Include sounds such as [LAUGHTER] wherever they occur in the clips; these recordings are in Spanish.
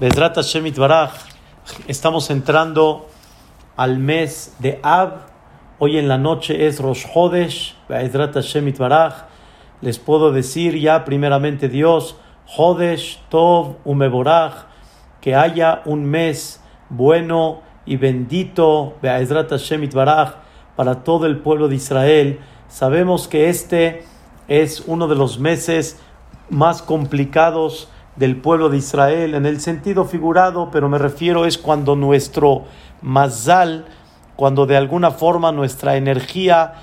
Bedrat Hashem Baraj, estamos entrando al mes de Ab. Hoy en la noche es Rosh Hodesh, Bedrat Hashem Baraj. Les puedo decir ya primeramente Dios, Hodesh Tov Umeboraj, que haya un mes bueno y bendito, Be'ezrat Hashem Baraj, para todo el pueblo de Israel. Sabemos que este es uno de los meses más complicados del pueblo de Israel en el sentido figurado, pero me refiero es cuando nuestro mazal, cuando de alguna forma nuestra energía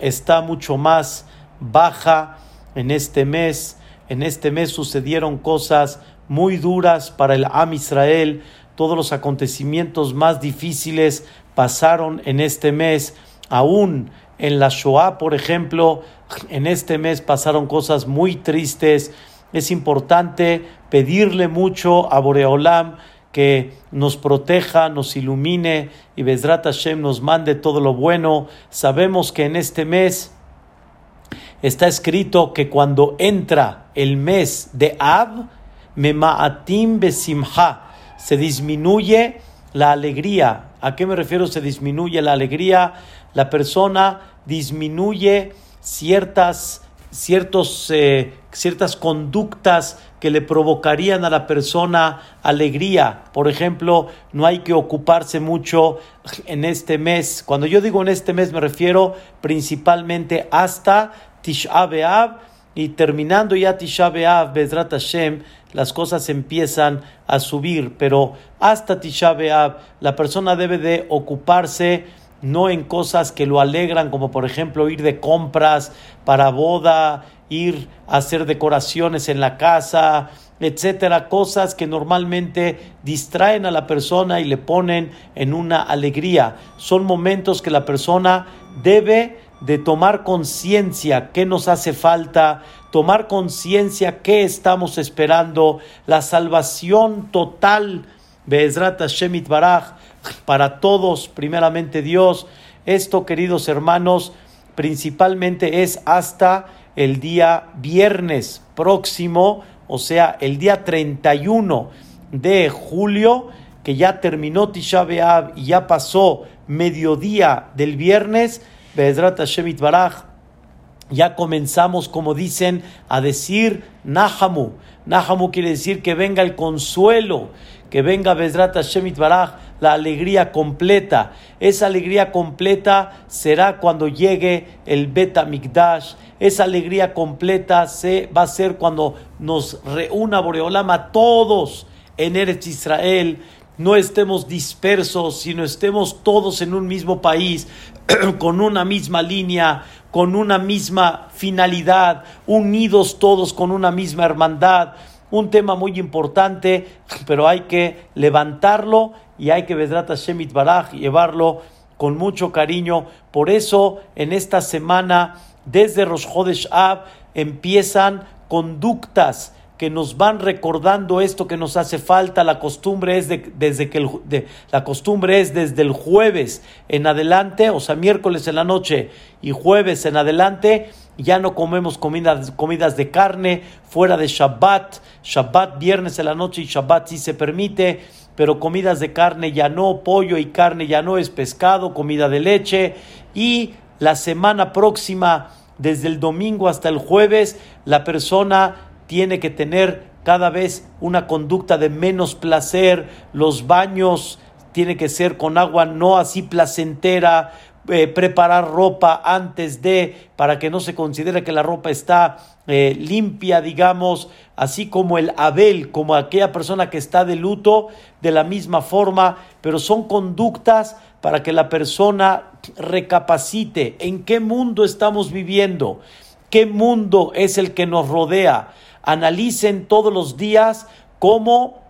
está mucho más baja en este mes. En este mes sucedieron cosas muy duras para el Am Israel. Todos los acontecimientos más difíciles pasaron en este mes. Aún en la Shoah, por ejemplo, en este mes pasaron cosas muy tristes es importante pedirle mucho a Boreolam que nos proteja, nos ilumine y Bezrat Hashem nos mande todo lo bueno. Sabemos que en este mes está escrito que cuando entra el mes de Ab, Memaatim Besimha, se disminuye la alegría. ¿A qué me refiero? Se disminuye la alegría. La persona disminuye ciertas ciertos, eh, ciertas conductas que le provocarían a la persona alegría. Por ejemplo, no hay que ocuparse mucho en este mes. Cuando yo digo en este mes me refiero principalmente hasta Tisha B'Av y terminando ya Tisha B'Av, Bezrat Hashem, las cosas empiezan a subir. Pero hasta Tisha B'Av la persona debe de ocuparse no en cosas que lo alegran, como por ejemplo ir de compras para boda, ir a hacer decoraciones en la casa, etcétera, cosas que normalmente distraen a la persona y le ponen en una alegría. Son momentos que la persona debe de tomar conciencia qué nos hace falta, tomar conciencia qué estamos esperando, la salvación total, Be'ezrat Shemit Baraj, para todos, primeramente Dios. Esto, queridos hermanos, principalmente es hasta el día viernes próximo, o sea, el día 31 de julio, que ya terminó Tisha B'Av y ya pasó mediodía del viernes, Be'ezrat Hashem ya comenzamos, como dicen, a decir Nahamu. Nahamu quiere decir que venga el consuelo, que venga Bezrat Hashem Baraj, la alegría completa. Esa alegría completa será cuando llegue el Bet Mikdash. Esa alegría completa se, va a ser cuando nos reúna Boreolama todos en Eretz Israel. No estemos dispersos, sino estemos todos en un mismo país, [CLEARS THROAT] con una misma línea, con una misma finalidad, unidos todos con una misma hermandad un tema muy importante, pero hay que levantarlo y hay que Vedrata Shemit Baraj llevarlo con mucho cariño. Por eso, en esta semana, desde Rosh Chodesh Ab, empiezan conductas que nos van recordando esto que nos hace falta. La costumbre es desde que el, la costumbre es desde el jueves en adelante, o sea, miércoles en la noche y jueves en adelante ya no comemos comidas, comidas de carne fuera de Shabbat, Shabbat viernes en la noche y Shabbat sí se permite, pero comidas de carne ya no, pollo y carne ya no es pescado, comida de leche. Y la semana próxima, desde el domingo hasta el jueves, la persona tiene que tener cada vez una conducta de menos placer, los baños tiene que ser con agua no así placentera, eh, preparar ropa antes de, para que no se considere que la ropa está eh, limpia, digamos, así como el Abel, como aquella persona que está de luto, de la misma forma, pero son conductas para que la persona recapacite en qué mundo estamos viviendo, qué mundo es el que nos rodea. Analicen todos los días cómo,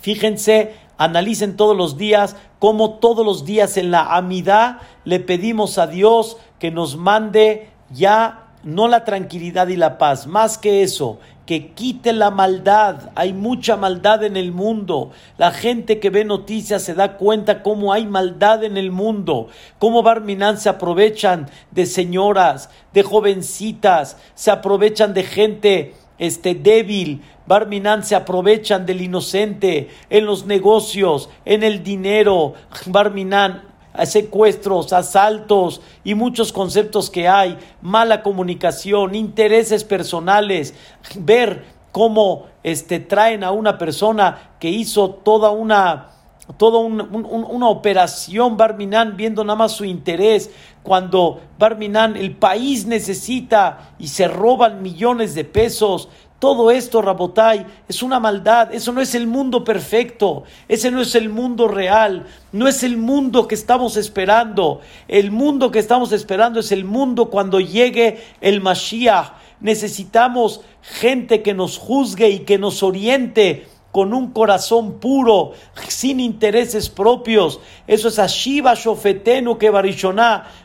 fíjense, analicen todos los días cómo todos los días en la amidad le pedimos a Dios que nos mande ya no la tranquilidad y la paz, más que eso, que quite la maldad. Hay mucha maldad en el mundo. La gente que ve noticias se da cuenta cómo hay maldad en el mundo, cómo Barminan se aprovechan de señoras, de jovencitas, se aprovechan de gente este débil, Barminan se aprovechan del inocente en los negocios, en el dinero, Barminan secuestros, asaltos y muchos conceptos que hay, mala comunicación, intereses personales, ver cómo este, traen a una persona que hizo toda una toda una operación. Barminan viendo nada más su interés. Cuando Barminan el país necesita y se roban millones de pesos todo esto, Rabotai, es una maldad. Eso no es el mundo perfecto. Ese no es el mundo real. No es el mundo que estamos esperando. El mundo que estamos esperando es el mundo cuando llegue el Mashiach. Necesitamos gente que nos juzgue y que nos oriente con un corazón puro, sin intereses propios. Eso es Ashiva Shofetenu que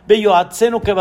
Bello Atzenu que.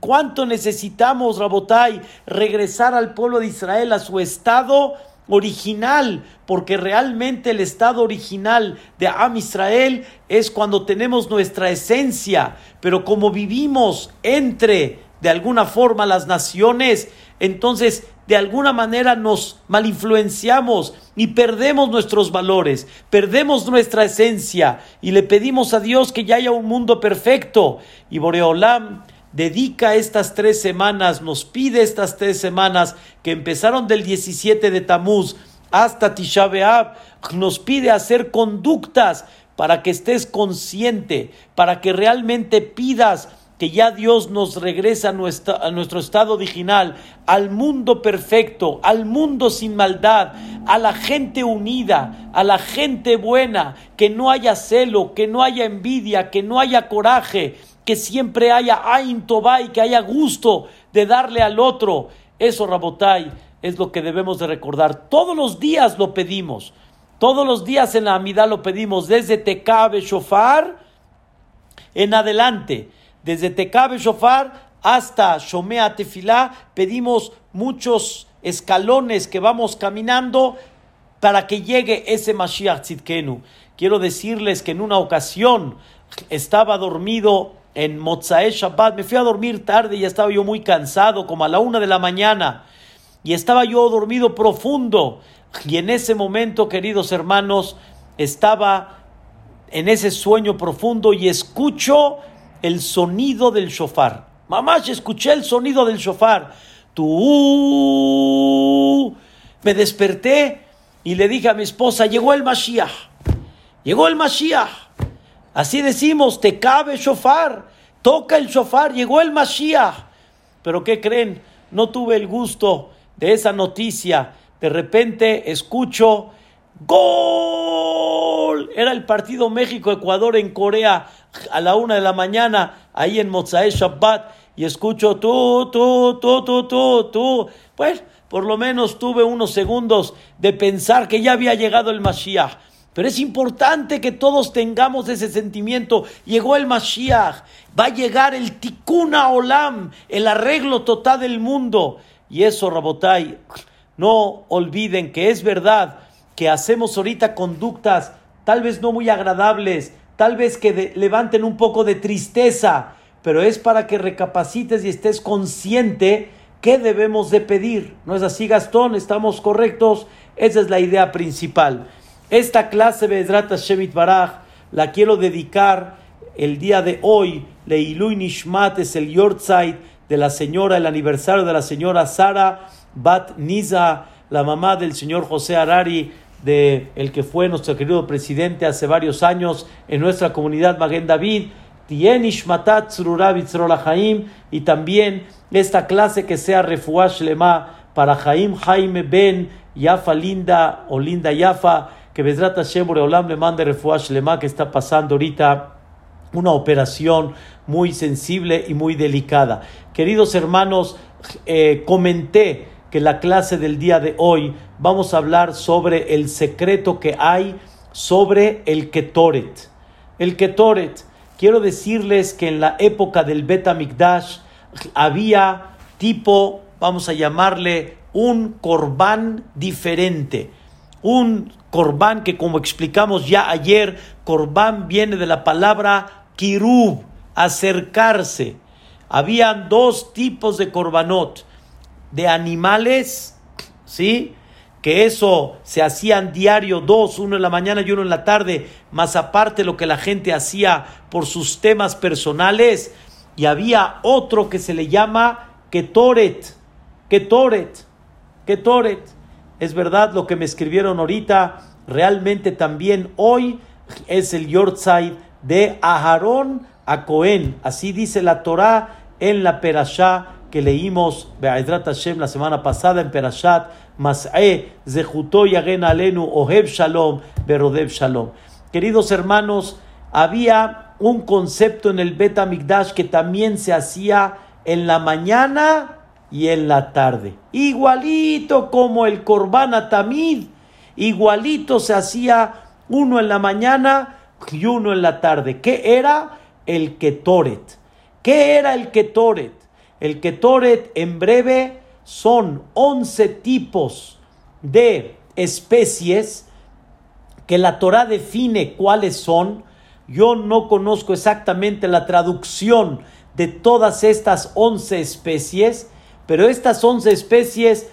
¿Cuánto necesitamos, Rabotai, regresar al pueblo de Israel a su estado original? Porque realmente el estado original de Am Israel es cuando tenemos nuestra esencia, pero como vivimos entre de alguna forma las naciones, entonces de alguna manera nos malinfluenciamos y perdemos nuestros valores, perdemos nuestra esencia y le pedimos a Dios que ya haya un mundo perfecto. Y Boreolam dedica estas tres semanas, nos pide estas tres semanas que empezaron del 17 de Tamuz hasta Tisha nos pide hacer conductas para que estés consciente, para que realmente pidas que ya Dios nos regresa a, nuestro estado original, al mundo perfecto, al mundo sin maldad, a la gente unida, a la gente buena, que no haya celo, que no haya envidia, que no haya coraje, que siempre haya Ain Tobay, que haya gusto de darle al otro. Eso, Rabotai, es lo que debemos de recordar. Todos los días lo pedimos. Todos los días en la Amidad lo pedimos, desde Tecabe Shofar en adelante desde Tecabe Shofar hasta Shomea Tefilá, pedimos muchos escalones que vamos caminando para que llegue ese Mashiach Tzidkenu. Quiero decirles que en una ocasión estaba dormido en Mozae Shabbat, me fui a dormir tarde y estaba yo muy cansado, como a la una de la mañana, y estaba yo dormido profundo. Y en ese momento, queridos hermanos, estaba en ese sueño profundo y escucho el sonido del shofar. Mamá, escuché el sonido del shofar. Tú. Me desperté y le dije a mi esposa, llegó el Mashiach. Llegó el Mashiach. Así decimos, te cabe shofar. Toca el shofar, llegó el Mashiach. Pero ¿qué creen? No tuve el gusto de esa noticia. De repente escucho ¡Gol! Era el partido México-Ecuador en Corea a la una de la mañana, ahí en Mozae Shabbat, y escucho tú, tú, tú, tú, tú, tú. Pues por lo menos tuve unos segundos de pensar que ya había llegado el Mashiach. Pero es importante que todos tengamos ese sentimiento. Llegó el Mashiach, va a llegar el Tikkun Olam, el arreglo total del mundo. Y eso, Rabotai, no olviden que es verdad que hacemos ahorita conductas tal vez no muy agradables, tal vez que levanten un poco de tristeza, pero es para que recapacites y estés consciente qué debemos de pedir. ¿No es así, Gastón? ¿Estamos correctos? Esa es la idea principal. Esta clase de Shemit Baraj la quiero dedicar el día de hoy. Leilui Nishmat es el Yortzeit de la señora, el aniversario de la señora Sara Bat Niza, la mamá del señor José Arari, de el que fue nuestro querido presidente hace varios años en nuestra comunidad Maguen David, y también esta clase que sea Refuash Lema para Jaim Jaime Ben Yafa Linda o Linda Yafa, que Besrat Hashem le mande Refuash Lema que está pasando ahorita una operación muy sensible y muy delicada. Queridos hermanos, eh, comenté que la clase del día de hoy vamos a hablar sobre el secreto que hay sobre el Ketoret. El Ketoret, quiero decirles que en la época del Bet había tipo, vamos a llamarle, un corbán diferente. Un corbán que como explicamos ya ayer, corbán viene de la palabra kirub, acercarse. Habían dos tipos de corbanot de animales ¿sí? Que eso se hacían diario, dos, uno en la mañana y uno en la tarde, más aparte lo que la gente hacía por sus temas personales. Y había otro que se le llama Ketoret, Ketoret, Ketoret. Es verdad lo que me escribieron ahorita, realmente también hoy es el Yortzai de Aharón a Cohen. Así dice la Torah en la Perashá que leímos Hashem la semana pasada en Perashat Mas'e Zehuto Yagen Alenu Oheb Shalom Berodev Shalom. Queridos hermanos, había un concepto en el Bet Amigdash que también se hacía en la mañana y en la tarde. Igualito como el Korban Tamid, igualito se hacía uno en la mañana y uno en la tarde. ¿Qué era? El Ketoret. ¿Qué era el Ketoret? El Ketoret en breve son 11 tipos de especies que la Torah define cuáles son. Yo no conozco exactamente la traducción de todas estas 11 especies, pero estas 11 especies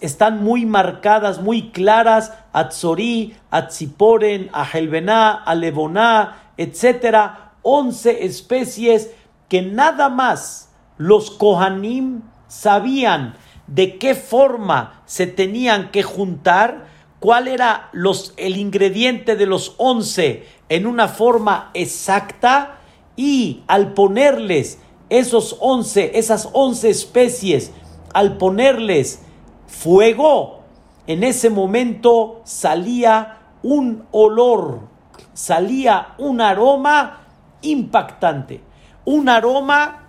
están muy marcadas, muy claras, Atzori, Atziporen, Ahelbená, Alevoná, etcétera, 11 especies que nada más los Kohanim sabían de qué forma se tenían que juntar, cuál era el ingrediente de los 11 en una forma exacta y al ponerles esos 11, esas 11 especies, al ponerles fuego, en ese momento salía un olor, salía un aroma impactante, un aroma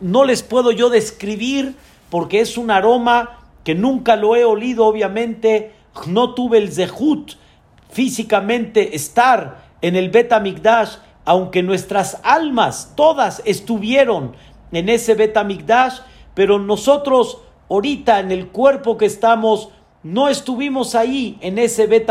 no les puedo yo describir porque es un aroma que nunca lo he olido, obviamente, no tuve el zehut físicamente estar en el Bet aunque nuestras almas todas estuvieron en ese Bet pero nosotros ahorita en el cuerpo que estamos no estuvimos ahí en ese Bet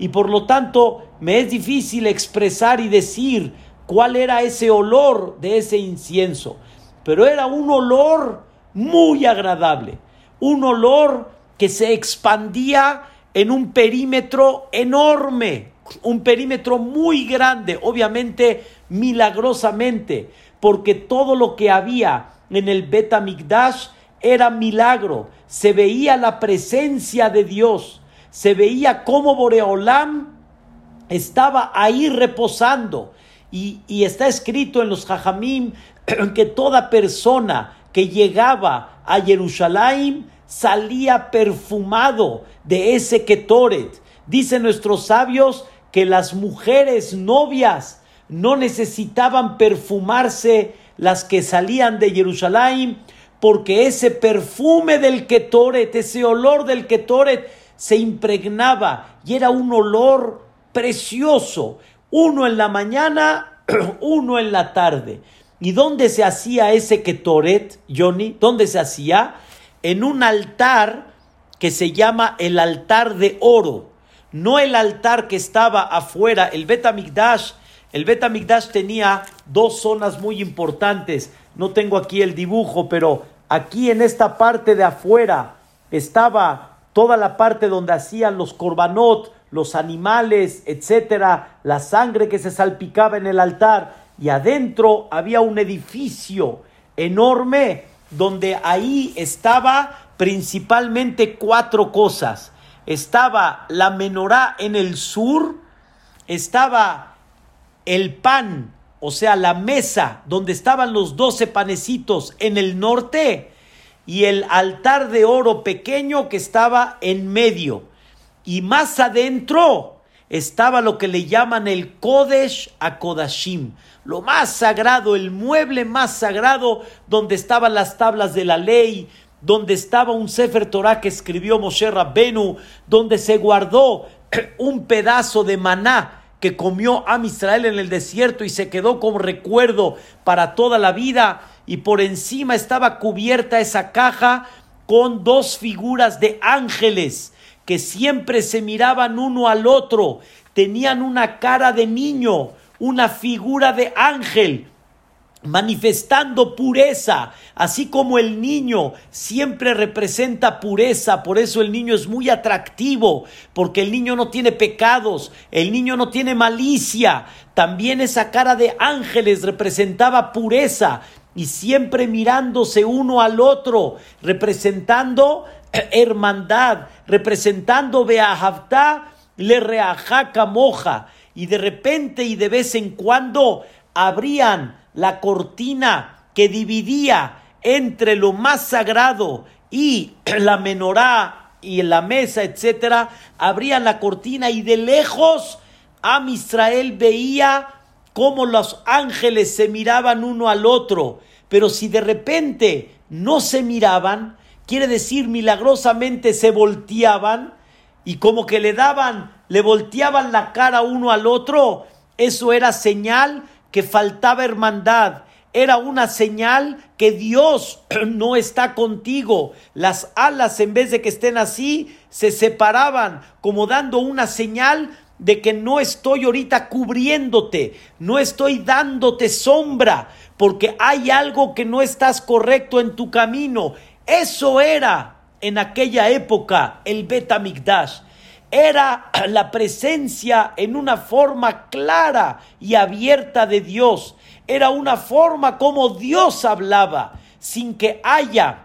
y por lo tanto me es difícil expresar y decir cuál era ese olor de ese incienso. Pero era un olor muy agradable, un olor que se expandía en un perímetro enorme, un perímetro muy grande, obviamente milagrosamente, porque todo lo que había en el Betamigdash era milagro, se veía la presencia de Dios, se veía cómo Boreolam estaba ahí reposando. Y, y, está escrito en los Jajamim [CLEARS THROAT] que toda persona que llegaba a Jerusalén salía perfumado de ese Ketoret. Dicen nuestros sabios que las mujeres novias no necesitaban perfumarse las que salían de Jerusalén, porque ese perfume del Ketoret, ese olor del Ketoret, se impregnaba y era un olor precioso, uno en la mañana, [CLEARS THROAT] uno en la tarde. ¿Y dónde se hacía ese Ketoret, Johnny? ¿Dónde se hacía? En un altar que se llama el altar de oro. No el altar que estaba afuera, el Betamigdash. El Betamigdash tenía dos zonas muy importantes. No tengo aquí el dibujo, pero aquí en esta parte de afuera estaba toda la parte donde hacían los korbanot, los animales, etcétera, la sangre que se salpicaba en el altar y adentro había un edificio enorme donde ahí estaba principalmente cuatro cosas. Estaba la menorá en el sur, estaba el pan, o sea, la mesa donde estaban los doce panecitos en el norte y el altar de oro pequeño que estaba en medio. Y más adentro estaba lo que le llaman el Kodesh a Kodashim, lo más sagrado, el mueble más sagrado, donde estaban las tablas de la ley, donde estaba un Sefer Torah que escribió Moshe Rabbenu, donde se guardó [CLEARS THROAT] un pedazo de maná que comió a Israel en el desierto y se quedó como recuerdo para toda la vida, y por encima estaba cubierta esa caja con dos figuras de ángeles que siempre se miraban uno al otro, tenían una cara de niño, una figura de ángel. Manifestando pureza, así como el niño siempre representa pureza, por eso el niño es muy atractivo, porque el niño no tiene pecados, el niño no tiene malicia, también esa cara de ángeles representaba pureza y siempre mirándose uno al otro, representando hermandad, representando Beahavta, le reajaca y de repente y de vez en cuando abrían la cortina que dividía entre lo más sagrado y [CLEARS THROAT] la menorá y la mesa, etcétera, abrían la cortina y de lejos Am Israel veía cómo los ángeles se miraban uno al otro, pero si de repente no se miraban, quiere decir milagrosamente se volteaban y como que le daban, le volteaban la cara uno al otro, eso era señal que faltaba hermandad, era una señal que Dios [CLEARS THROAT] no está contigo. Las alas, en vez de que estén así, se separaban, como dando una señal de que no estoy ahorita cubriéndote, no estoy dándote sombra, porque hay algo que no estás correcto en tu camino. Eso era en aquella época el Betamigdash era la presencia en una forma clara y abierta de Dios. Era una forma como Dios hablaba, sin que haya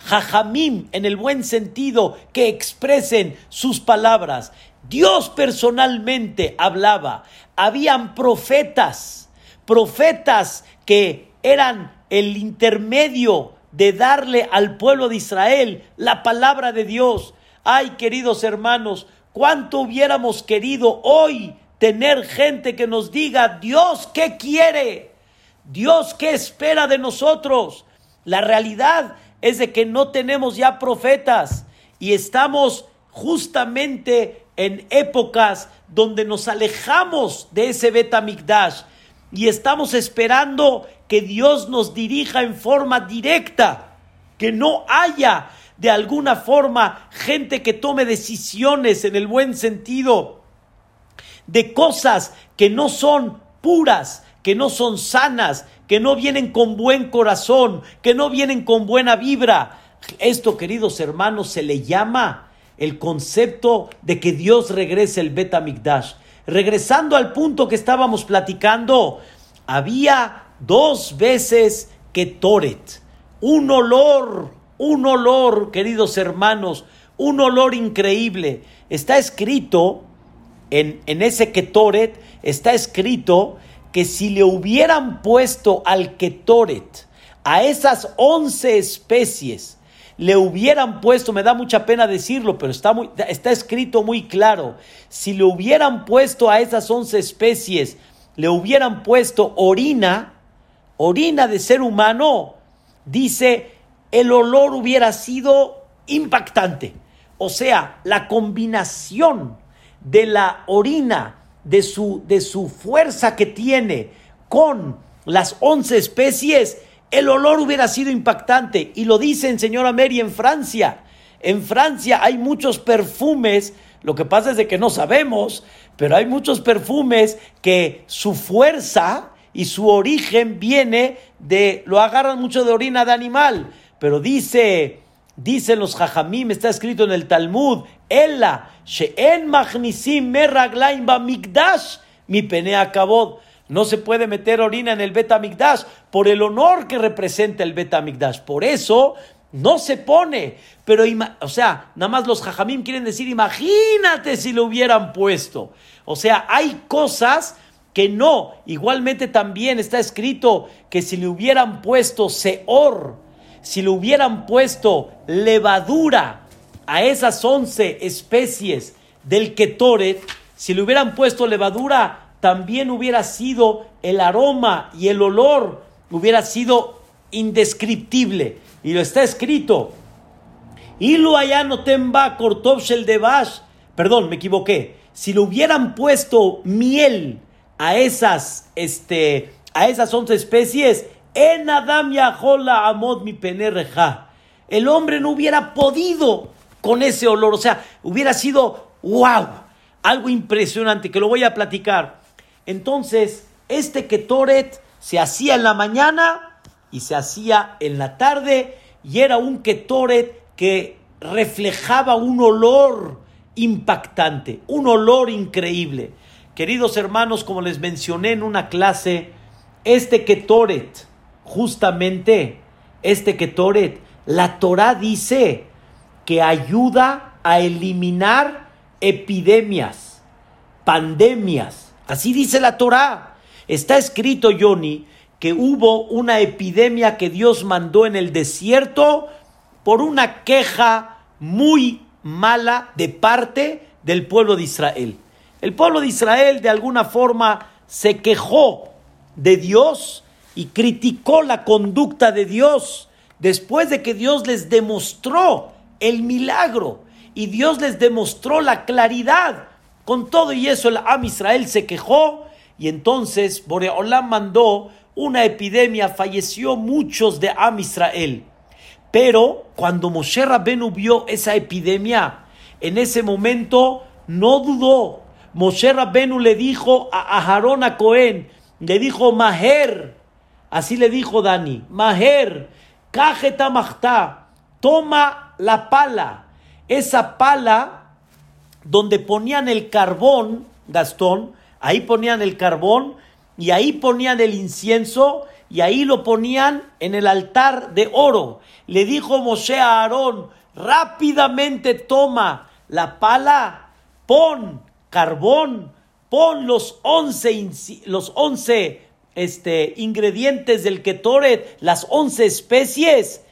jajamim en el buen sentido que expresen sus palabras. Dios personalmente hablaba. Habían profetas, profetas que eran el intermedio de darle al pueblo de Israel la palabra de Dios. Ay, queridos hermanos, cuánto hubiéramos querido hoy tener gente que nos diga, Dios, ¿qué quiere? Dios, ¿qué espera de nosotros? La realidad es de que no tenemos ya profetas y estamos justamente en épocas donde nos alejamos de ese Betamigdash y estamos esperando que Dios nos dirija en forma directa, que no haya de alguna forma gente que tome decisiones en el buen sentido de cosas que no son puras, que no son sanas, que no vienen con buen corazón, que no vienen con buena vibra. Esto, queridos hermanos, se le llama el concepto de que Dios regrese el Betamigdash. Regresando al punto que estábamos platicando, había dos veces que Toret, un olor un olor, queridos hermanos, un olor increíble. Está escrito en, en ese Ketoret, está escrito que si le hubieran puesto al Ketoret a esas once especies, le hubieran puesto, me da mucha pena decirlo, pero está, muy, está escrito muy claro, si le hubieran puesto a esas once especies, le hubieran puesto orina, orina de ser humano, dice el olor hubiera sido impactante. O sea, la combinación de la orina, de su, de su fuerza que tiene con las once especies, el olor hubiera sido impactante. Y lo dicen, señora Mary, en Francia. En Francia hay muchos perfumes, lo que pasa es de que no sabemos, pero hay muchos perfumes que su fuerza y su origen viene de, lo agarran mucho de orina de animal. Pero dice, dicen los jajamim, está escrito en el Talmud, Ella, She'en Machnisim Merraglaim Mikdash, mi penea kabod. No se puede meter orina en el Betamigdash por el honor que representa el Betamigdash. Por eso no se pone. Pero, o sea, nada más los jajamim quieren decir, imagínate si lo hubieran puesto. O sea, hay cosas que no. Igualmente también está escrito que si le hubieran puesto Seor, si le hubieran puesto levadura a esas once especies del Ketoret, si le hubieran puesto levadura, también hubiera sido el aroma y el olor, hubiera sido indescriptible. Y lo está escrito. Ilu no temba shel devash. Perdón, me equivoqué. Si le hubieran puesto miel a esas, este, a esas once especies, en Adam Amod mi El hombre no hubiera podido con ese olor, o sea, hubiera sido wow, algo impresionante que lo voy a platicar. Entonces, este Ketoret Se hacía en la mañana y se hacía en la tarde y era un ketoret que reflejaba un olor impactante, un olor increíble. Queridos hermanos, como les mencioné en una clase, este ketoret, justamente este ketoret, la Torah dice que ayuda a eliminar epidemias, pandemias. Así dice la Torah. Está escrito, Johnny, que hubo una epidemia que Dios mandó en el desierto por una queja muy mala de parte del pueblo de Israel. El pueblo de Israel de alguna forma se quejó de Dios y criticó la conducta de Dios después de que Dios les demostró el milagro y Dios les demostró la claridad. Con todo y eso el Am Israel se quejó y entonces Boreolam mandó una epidemia, falleció muchos de Am Israel. Pero cuando Moshe Rabbenu vio esa epidemia, en ese momento no dudó. Moshe Rabbenu le dijo a Aharón a Cohen, le dijo Maher, así le dijo Dani, Maher, Kajeta Mahta, toma la pala, esa pala donde ponían el carbón, Gastón, ahí ponían el carbón y ahí ponían el incienso y ahí lo ponían en el altar de oro. Le dijo Moshe a Aarón, rápidamente toma la pala, pon carbón, pon los once, los once este, ingredientes del ketoret, las once especies,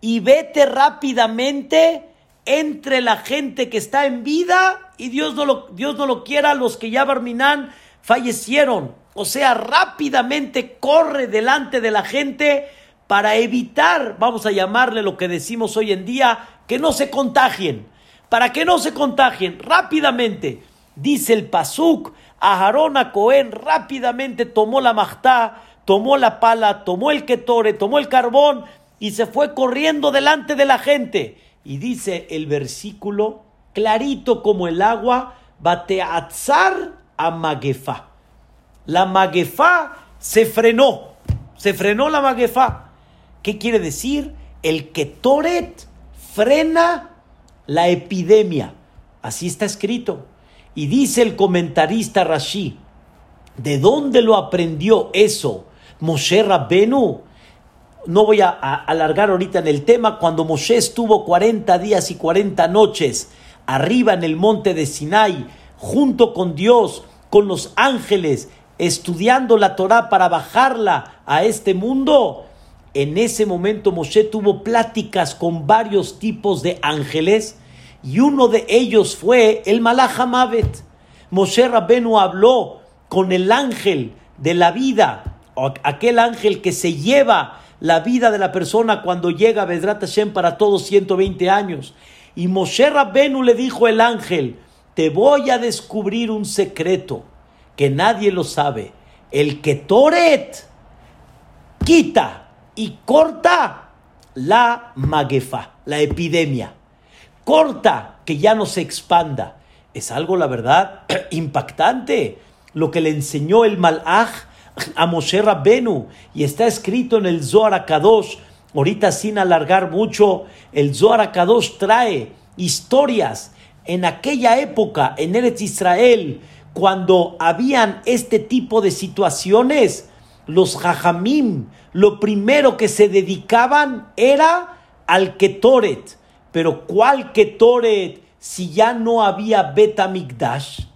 y vete rápidamente entre la gente que está en vida y Dios no lo, Dios no lo quiera, los que ya Barminan fallecieron. O sea, rápidamente corre delante de la gente para evitar, vamos a llamarle lo que decimos hoy en día, que no se contagien. Para que no se contagien, rápidamente, dice el Pasuk, Aharón a Cohen rápidamente tomó la majtá, tomó la pala, tomó el ketore, tomó el carbón y se fue corriendo delante de la gente. Y dice el versículo, clarito como el agua, bateatzar a magefa la maguefá se frenó. Se frenó la maguefá. ¿Qué quiere decir? El Ketoret frena la epidemia. Así está escrito. Y dice el comentarista Rashi, ¿de dónde lo aprendió eso Moshe Rabbenu? No voy a, a, alargar ahorita en el tema. Cuando Moshe estuvo 40 días y 40 noches arriba en el monte de Sinai, junto con Dios, con los ángeles estudiando la Torah para bajarla a este mundo, en ese momento Moshe tuvo pláticas con varios tipos de ángeles y uno de ellos fue el Malach Hamavet. Moshe Rabbenu habló con el ángel de la vida, aquel ángel que se lleva la vida de la persona cuando llega a Bedrat Hashem para todos 120 años. Y Moshe Rabbenu le dijo el ángel, te voy a descubrir un secreto que nadie lo sabe. El que Toret quita y corta la maguefa, la epidemia. Corta que ya no se expanda. Es algo, la verdad, [CLEARS THROAT] impactante. Lo que le enseñó el Malach a Moshe Rabbenu. Y está escrito en el Zohar Kadosh. Ahorita sin alargar mucho, el Zohar Kadosh trae historias en aquella época en Eretz Israel cuando habían este tipo de situaciones, los jajamim, lo primero que se dedicaban era al ketoret. Pero ¿cuál ketoret si ya no había betamigdash?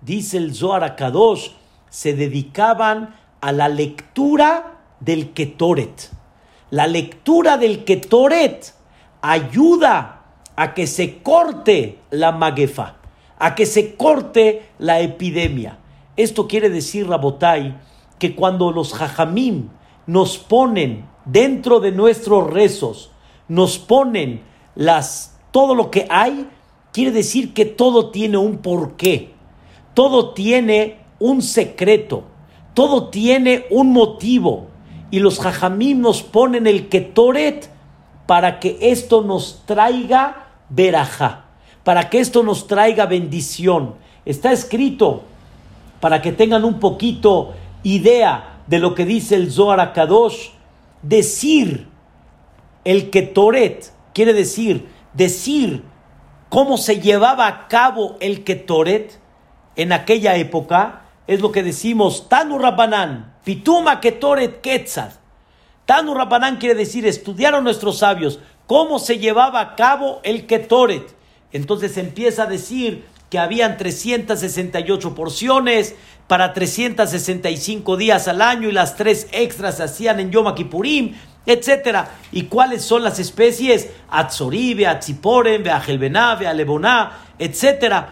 Dice el Zohar Kadosh, se dedicaban a la lectura del ketoret. La lectura del ketoret ayuda a que se corte la maguefa a que se corte la epidemia. Esto quiere decir, Rabotai, que cuando los jajamim nos ponen dentro de nuestros rezos, nos ponen las, todo lo que hay, quiere decir que todo tiene un porqué, todo tiene un secreto, todo tiene un motivo. Y los jajamim nos ponen el ketoret para que esto nos traiga verajá para que esto nos traiga bendición. Está escrito para que tengan un poquito idea de lo que dice el Zohar Akadosh, decir el Ketoret, quiere decir, decir cómo se llevaba a cabo el Ketoret en aquella época, es lo que decimos Tanu Rabbanan, Pituma Ketoret Ketzad. Tanu Rabbanan quiere decir, estudiaron nuestros sabios cómo se llevaba a cabo el Ketoret. Entonces empieza a decir que habían 368 porciones para 365 días al año y las tres extras se hacían en Yom Kippurim, etc. ¿Y cuáles son las especies? Atzoribe, Atziporen, Beajelbená, Bealeboná, etc.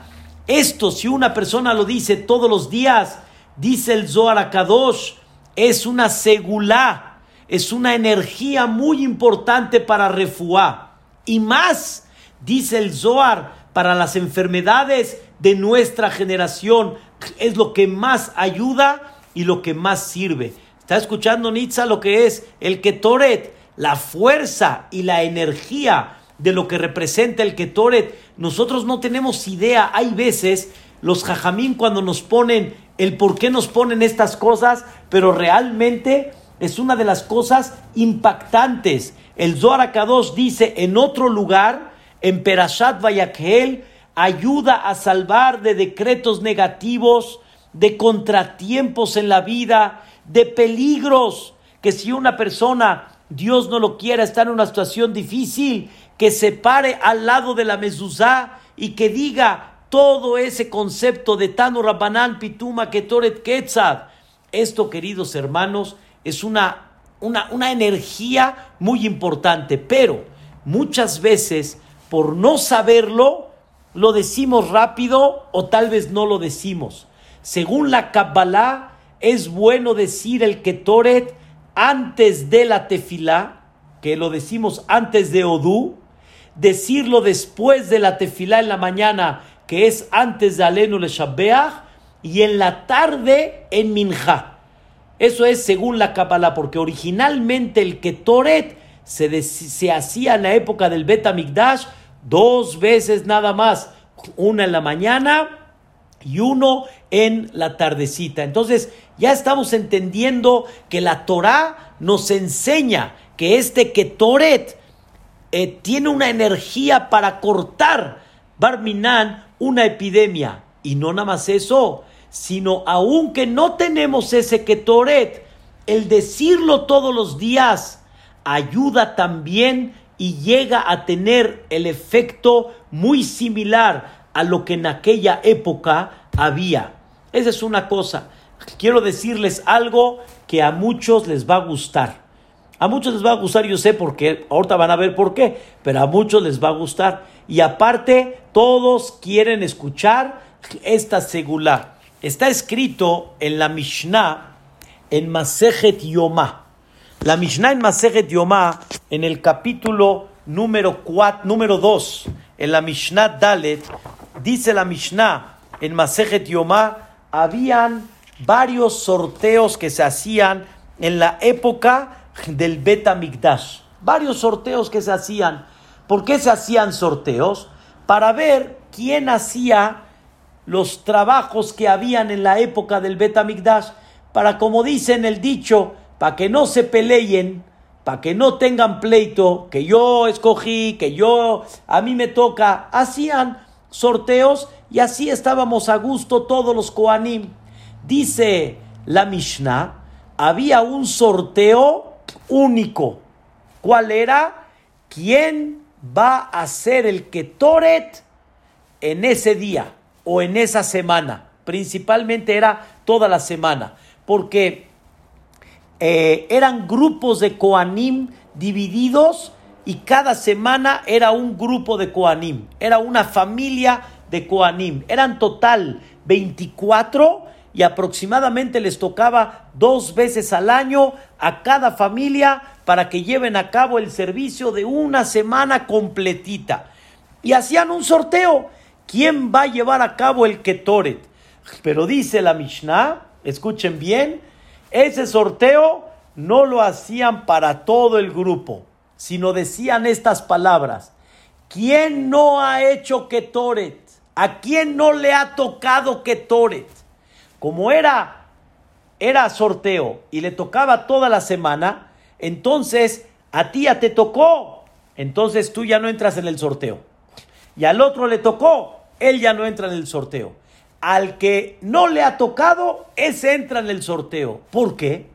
Esto, si una persona lo dice todos los días, dice el Zohar Akadosh, es una segulá, es una energía muy importante para refuá. Y más, dice el Zohar, para las enfermedades de nuestra generación, es lo que más ayuda y lo que más sirve. ¿Está escuchando Nitza lo que es el Ketoret? La fuerza y la energía de lo que representa el Ketoret. Nosotros no tenemos idea. Hay veces los jajamín cuando nos ponen el por qué nos ponen estas cosas, pero realmente es una de las cosas impactantes. El Zohar Akadosh dice en otro lugar, en Perashat Vayakhel, ayuda a salvar de decretos negativos, de contratiempos en la vida, de peligros, que si una persona, Dios no lo quiera, está en una situación difícil, que se pare al lado de la mezuzá y que diga todo ese concepto de Tano Rabbanán, Pituma, Ketoret, Ketzad. Esto, queridos hermanos, es una, una, una energía muy importante, pero muchas veces, por no saberlo, lo decimos rápido o tal vez no lo decimos. Según la Kabbalah, es bueno decir el Ketoret antes de la tefilá, que lo decimos antes de Odú, decirlo después de la tefilá en la mañana, que es antes de Alenu le Shabbeach, y en la tarde en Minja. Eso es según la Kabbalah, porque originalmente el Ketoret se, se hacía en la época del Bet Mikdash dos veces nada más, una en la mañana y uno en la tardecita. Entonces ya estamos entendiendo que la Torah nos enseña que este Ketoret eh, tiene una energía para cortar Barminan una epidemia. Y no nada más eso, sino aunque no tenemos ese Ketoret, el decirlo todos los días ayuda también y llega a tener el efecto muy similar a lo que en aquella época había. Esa es una cosa. Quiero decirles algo que a muchos les va a gustar. A muchos les va a gustar, yo sé por qué, ahorita van a ver por qué, pero a muchos les va a gustar. Y aparte, todos quieren escuchar esta segula. Está escrito en la Mishnah, en Masejet Yomá. La Mishnah en Masejet Yomá, en el capítulo número, número 2, en la Mishnah Dalet, dice la Mishnah en Masejet Yomá, habían varios sorteos que se hacían en la época del Beta Mikdash. Varios sorteos que se hacían. ¿Por qué se hacían sorteos? Para ver quién hacía los trabajos que habían en la época del Beta Mikdash. Para, como dice en el dicho, para que no se peleen, para que no tengan pleito, que yo escogí, que yo, a mí me toca, hacían sorteos y así estábamos a gusto todos los Koanim. Dice la Mishnah, había un sorteo único. ¿Cuál era? ¿Quién va a ser el Ketoret en ese día o en esa semana? Principalmente era toda la semana, porque eh, eran grupos de Koanim divididos y cada semana era un grupo de Koanim, era una familia de Koanim. Eran total 24 y aproximadamente les tocaba dos veces al año a cada familia para que lleven a cabo el servicio de una semana completita. Y hacían un sorteo. ¿Quién va a llevar a cabo el Ketoret? Pero dice la Mishnah, escuchen bien, ese sorteo no lo hacían para todo el grupo, sino decían estas palabras. ¿Quién no ha hecho Ketoret? ¿A quién no le ha tocado Ketoret? Como era era sorteo y le tocaba toda la semana, entonces a ti ya te tocó. Entonces tú ya no entras en el sorteo. Y al otro le tocó, él ya no entra en el sorteo. Al que no le ha tocado, ese entra en el sorteo. ¿Por qué?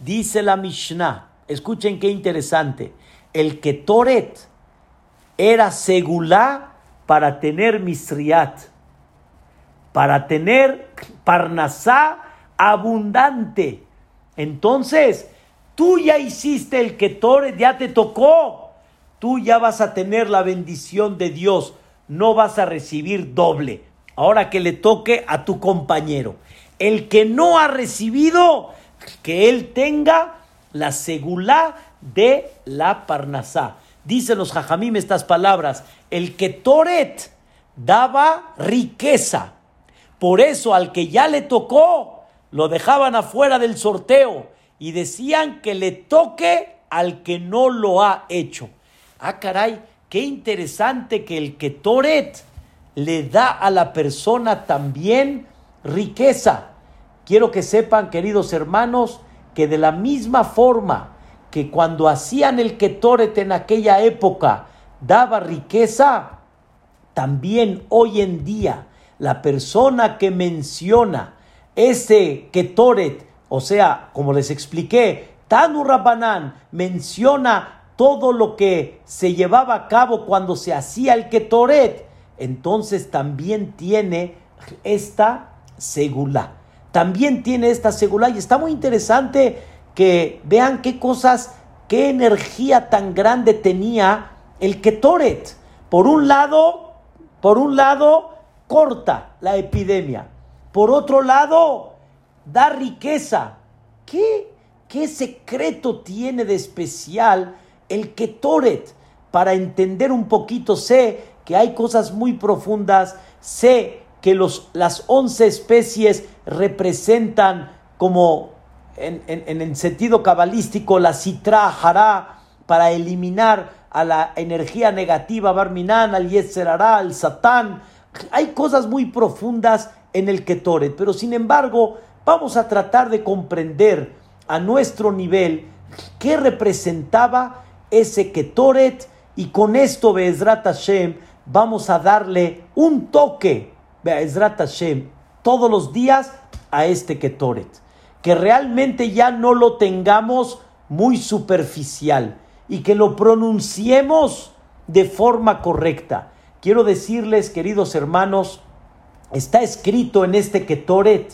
Dice la Mishnah, escuchen qué interesante, el que Toret era segulá para tener misriat, para tener parnasá abundante. Entonces, tú ya hiciste el que Toret, ya te tocó. Tú ya vas a tener la bendición de Dios, no vas a recibir doble. Ahora que le toque a tu compañero. El que no ha recibido, que él tenga la segulá de la parnasá. Dicen los jajamim estas palabras, el que Toret daba riqueza. Por eso al que ya le tocó, lo dejaban afuera del sorteo y decían que le toque al que no lo ha hecho. Ah, caray, qué interesante que el que Toret le da a la persona también riqueza. Quiero que sepan, queridos hermanos, que de la misma forma que cuando hacían el Ketoret en aquella época daba riqueza, también hoy en día la persona que menciona ese Ketoret, o sea, como les expliqué, Tanu menciona todo lo que se llevaba a cabo cuando se hacía el Ketoret, entonces también tiene esta segula. También tiene esta segula y está muy interesante que vean qué cosas, qué energía tan grande tenía el Ketoret. Por un lado, por un lado, corta la epidemia. Por otro lado, da riqueza. ¿Qué, qué secreto tiene de especial el Ketoret? Para entender un poquito, sé que hay cosas muy profundas, sé que los, las once especies representan como en, el sentido cabalístico la citra hará para eliminar a la energía negativa, Barminan, al Yetzerará, al Satán. Hay cosas muy profundas en el Ketoret, pero sin embargo, vamos a tratar de comprender a nuestro nivel qué representaba ese Ketoret y con esto, Be'ezrat Hashem, vamos a darle un toque, Be'ezrat Hashem, todos los días a este Ketoret. Que realmente ya no lo tengamos muy superficial y que lo pronunciemos de forma correcta. Quiero decirles, queridos hermanos, está escrito en este Ketoret,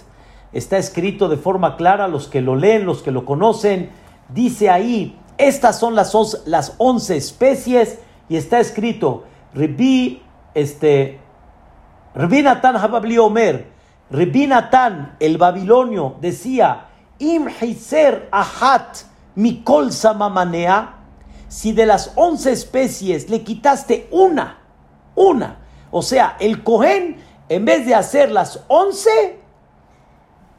está escrito de forma clara, los que lo leen, los que lo conocen, dice ahí, estas son las, las once especies y está escrito, Rebi, este, Rebi Natan Hababli Omer, el babilonio, decía, Im Heiser Ahat Mikol Samamanea, si de las once especies le quitaste una, una, o sea, el Cohen, en vez de hacer las once,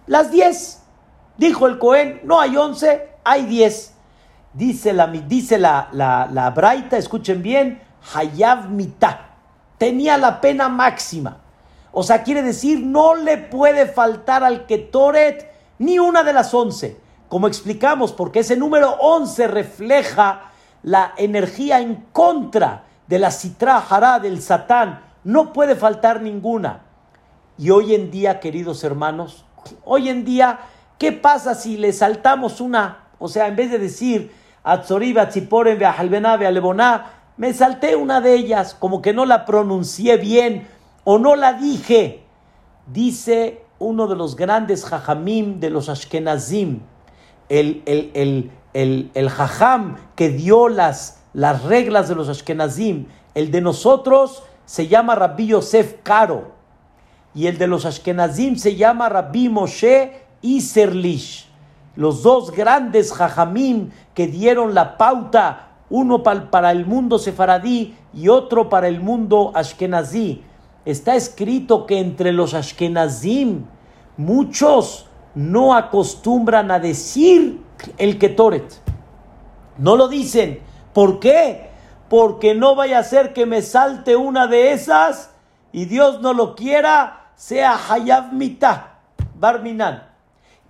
las diez. Dijo el Cohen, no hay once, hay diez. Dice la, dice la, la, la Braita, escuchen bien, Hayav Mita. Tenía la pena máxima. O sea, quiere decir, no le puede faltar al Ketoret ni una de las once. Como explicamos, porque ese número once refleja la energía en contra de la citra hará del satán. No puede faltar ninguna. Y hoy en día, queridos hermanos, hoy en día, ¿qué pasa si le saltamos una? O sea, en vez de decir Atzoriba, Tziporen, Aleboná, me salté una de ellas, como que no la pronuncié bien o no la dije. Dice uno de los grandes jajamim de los Ashkenazim, el, el, el, el, el jajam que dio las, las reglas de los Ashkenazim, el de nosotros se llama Rabbi Yosef Karo y el de los Ashkenazim se llama Rabbi Moshe Iserlish. Los dos grandes jajamim que dieron la pauta uno para el mundo sefaradí y otro para el mundo ashkenazí. Está escrito que entre los ashkenazim muchos no acostumbran a decir el ketoret. No lo dicen. ¿Por qué? Porque no vaya a ser que me salte una de esas y Dios no lo quiera, sea Hayab Mitah, Barminan.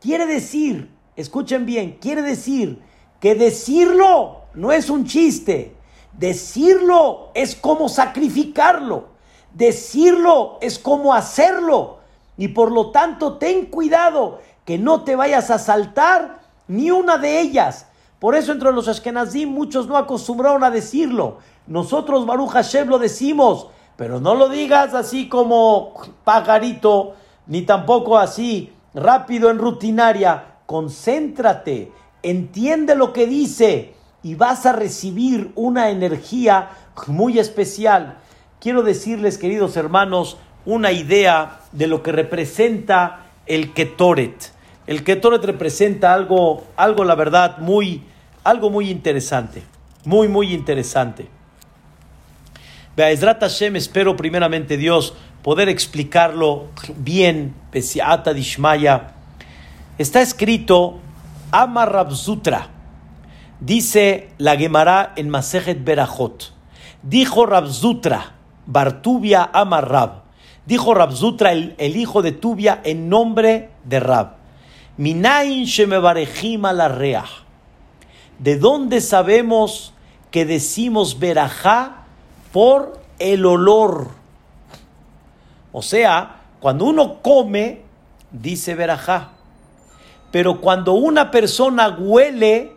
Quiere decir, escuchen bien, quiere decir que decirlo no es un chiste. Decirlo es como sacrificarlo. Decirlo es como hacerlo. Y por lo tanto, ten cuidado que no te vayas a saltar ni una de ellas. Por eso entre los Ashkenazim muchos no acostumbraron a decirlo. Nosotros, Baruch Hashem, lo decimos, pero no lo digas así como pajarito, ni tampoco así rápido en rutinaria. Concéntrate, entiende lo que dice y vas a recibir una energía muy especial. Quiero decirles, queridos hermanos, una idea de lo que representa el Ketoret. El Ketoret representa algo, algo la verdad, muy, algo muy interesante. Muy, muy interesante. Be'ezrat Hashem, espero primeramente Dios poder explicarlo bien, Pesiata Dishmaya. Está escrito Amar Rabzutra. Dice la Gemara en Masejet Berajot. Dijo Rabzutra, Bartubia Amar Rab. Dijo Rabzutra, el, el, hijo de Tubia, en nombre de Rab. Minain Shemebarejim la. ¿De dónde sabemos que decimos Berajá por el olor? O sea, cuando uno come, dice Berajá. Pero cuando una persona huele,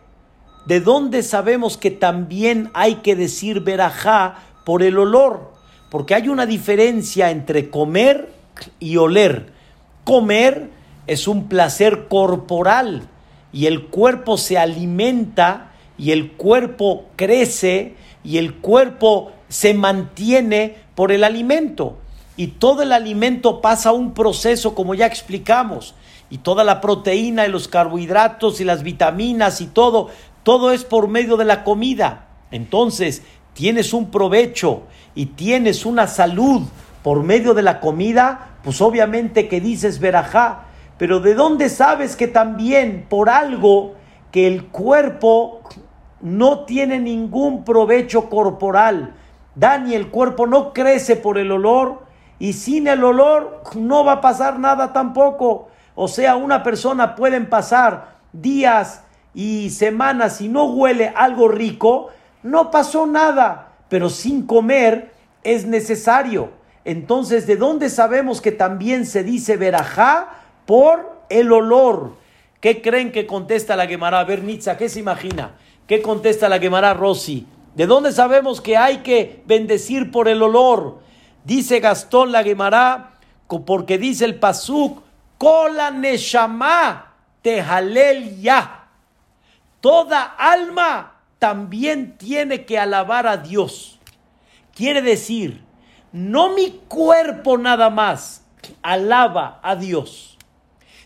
¿de dónde sabemos que también hay que decir Berajá por el olor? Porque hay una diferencia entre comer y oler. Comer es un placer corporal y el cuerpo se alimenta y el cuerpo crece y el cuerpo se mantiene por el alimento. Y todo el alimento pasa un proceso como ya explicamos. Y toda la proteína y los carbohidratos y las vitaminas y todo, todo es por medio de la comida. Entonces, tienes un provecho y tienes una salud por medio de la comida, pues obviamente que dices verajá. Pero ¿de dónde sabes que también por algo que el cuerpo no tiene ningún provecho corporal? Dani, el cuerpo no crece por el olor y sin el olor no va a pasar nada tampoco. O sea, una persona pueden pasar días y semanas y no huele algo rico, no pasó nada, pero sin comer es necesario. Entonces, ¿de dónde sabemos que también se dice verajá? Por el olor. ¿Qué creen que contesta la Gemara? A ver, Nitza, ¿qué se imagina? ¿Qué contesta la Gemara Rossi? ¿De dónde sabemos que hay que bendecir por el olor? Dice Gastón la Gemara, porque dice el Pasuk, Kola Neshama Tehalel Ya. Toda alma también tiene que alabar a Dios. Quiere decir, no mi cuerpo nada más alaba a Dios,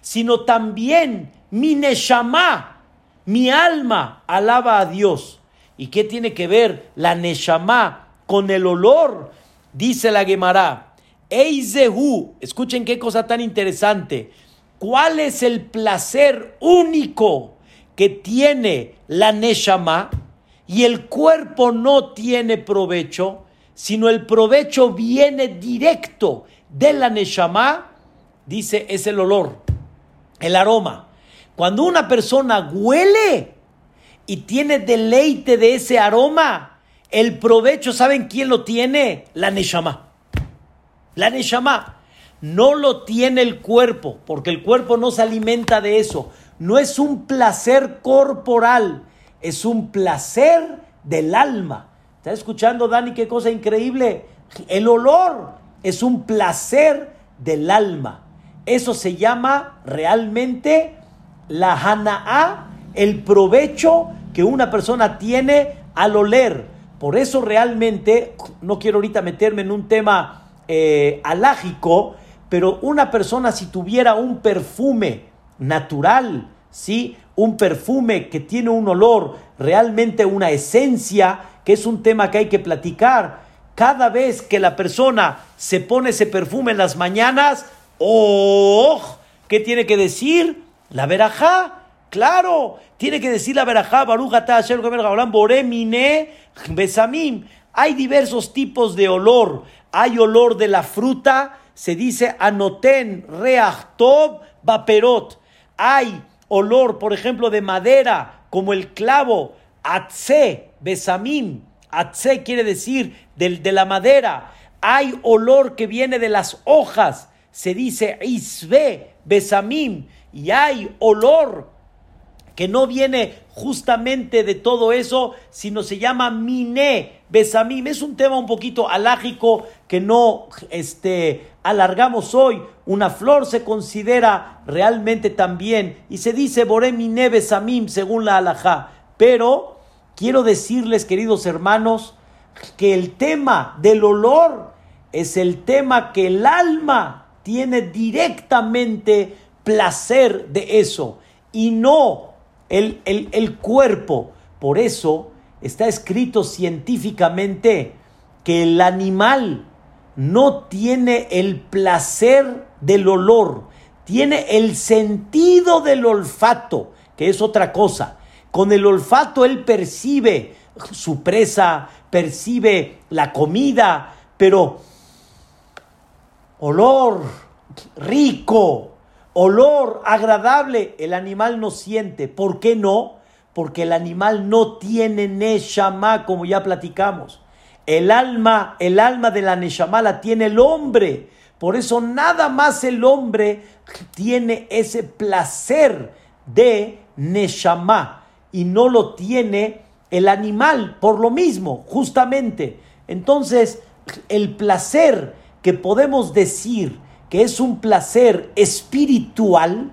sino también mi Neshama, mi alma alaba a Dios. ¿Y qué tiene que ver la Neshama con el olor? Dice la Gemara, Eizehu, escuchen qué cosa tan interesante. ¿Cuál es el placer único que tiene la Neshama? Y el cuerpo no tiene provecho, sino el provecho viene directo de la Neshama, dice, es el olor, el aroma. Cuando una persona huele y tiene deleite de ese aroma, el provecho, ¿saben quién lo tiene? La Neshama. La Neshama. No lo tiene el cuerpo, porque el cuerpo no se alimenta de eso. No es un placer corporal, es un placer del alma. ¿Está escuchando, Dani? Qué cosa increíble. El olor es un placer del alma. Eso se llama realmente la hana'a, el provecho que una persona tiene al oler. Por eso realmente, no quiero ahorita meterme en un tema eh, alágico, pero una persona si tuviera un perfume natural, ¿sí? un perfume que tiene un olor, realmente una esencia, que es un tema que hay que platicar, cada vez que la persona se pone ese perfume en las mañanas, ¡oh! ¿Qué tiene que decir? La verajá. Claro, tiene que decir la verajá, Barujata, Boremine, Besamim. Hay diversos tipos de olor. Hay olor de la fruta, se dice anoten, reach, vaperot. hay olor, por ejemplo, de madera, como el clavo, atse, besamim, atse quiere decir de, de la madera, hay olor que viene de las hojas, se dice isbe, besamim, y hay olor que no viene justamente de todo eso, sino se llama miné, besamim. Es un tema un poquito alágico que no este, alargamos hoy. Una flor se considera realmente también, y se dice boré miné, besamim, según la alajá. Pero quiero decirles, queridos hermanos, que el tema del olor es el tema que el alma tiene directamente placer de eso y no el, el, cuerpo. Por eso está escrito científicamente que el animal no tiene el placer del olor, tiene el sentido del olfato, que es otra cosa. Con el olfato él percibe su presa, percibe la comida, pero olor rico, olor agradable, el animal no siente. ¿Por qué no? Porque el animal no tiene neshama, como ya platicamos. El alma, el alma de la neshama la tiene el hombre. Por eso nada más el hombre tiene ese placer de neshama y no lo tiene el animal por lo mismo, justamente. Entonces, el placer que podemos decir que es un placer espiritual,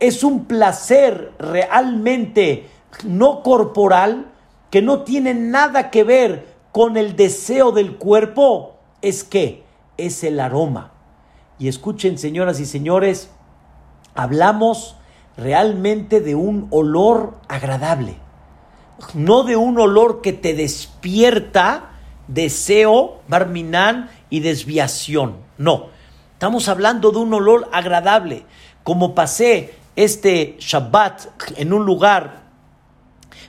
es un placer realmente no corporal, que no tiene nada que ver con el deseo del cuerpo, es que es el aroma. Y escuchen, señoras y señores, hablamos realmente de un olor agradable, no de un olor que te despierta deseo, barminán y desviación. No, Estamos hablando de un olor agradable. Como pasé este Shabbat en un lugar,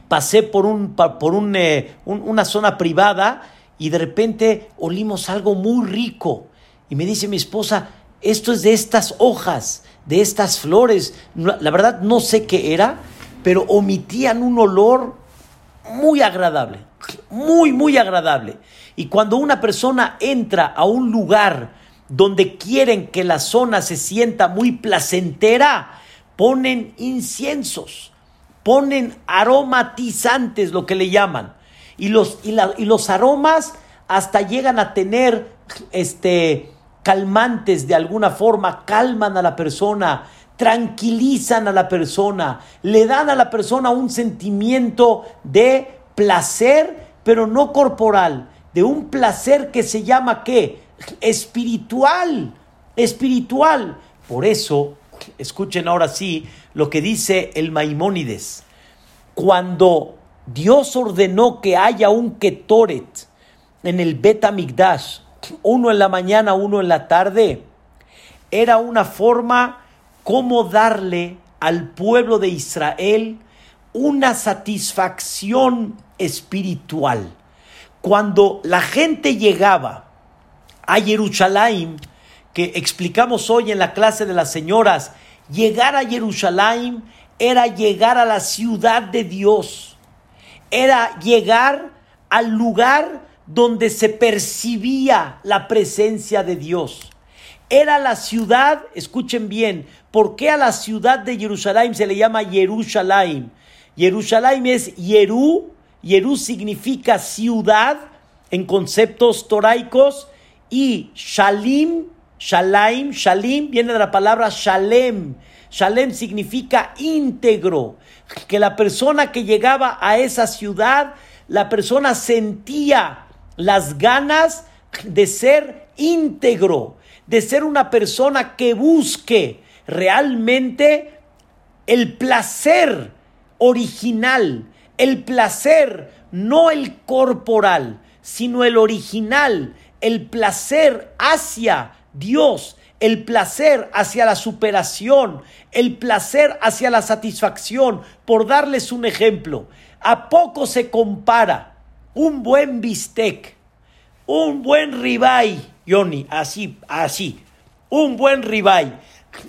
pasé por, un, por eh, una zona privada y de repente olimos algo muy rico. Y me dice mi esposa, esto es de estas hojas, de estas flores. La verdad no sé qué era, pero omitían un olor muy agradable, muy, muy agradable. Y cuando una persona entra a un lugar, donde quieren que la zona se sienta muy placentera, ponen inciensos, ponen aromatizantes, lo que le llaman. Y los, y, los aromas hasta llegan a tener este, calmantes de alguna forma, calman a la persona, tranquilizan a la persona, le dan a la persona un sentimiento de placer, pero no corporal, de un placer que se llama qué? espiritual, espiritual. Por eso, escuchen ahora sí lo que dice el Maimónides. Cuando Dios ordenó que haya un Ketoret en el Bet uno en la mañana, uno en la tarde, era una forma como darle al pueblo de Israel una satisfacción espiritual. Cuando la gente llegaba a Jerusalén, que explicamos hoy en la clase de las señoras, llegar a Jerusalén era llegar a la ciudad de Dios, era llegar al lugar donde se percibía la presencia de Dios. Era la ciudad, escuchen bien, ¿por qué a la ciudad de Jerusalén se le llama Jerusalén? Jerusalén es Yerú, Yerú significa ciudad en conceptos toraicos, y Shalim, Shalaim, Shalim viene de la palabra Shalem. Shalem significa íntegro. Que la persona que llegaba a esa ciudad, la persona sentía las ganas de ser íntegro, de ser una persona que busque realmente el placer original, el placer no el corporal, sino el original, el placer hacia Dios, el placer hacia la superación, el placer hacia la satisfacción. Por darles un ejemplo, ¿a poco se compara un buen bistec, un buen ribeye, Johnny, así, así, un buen ribeye,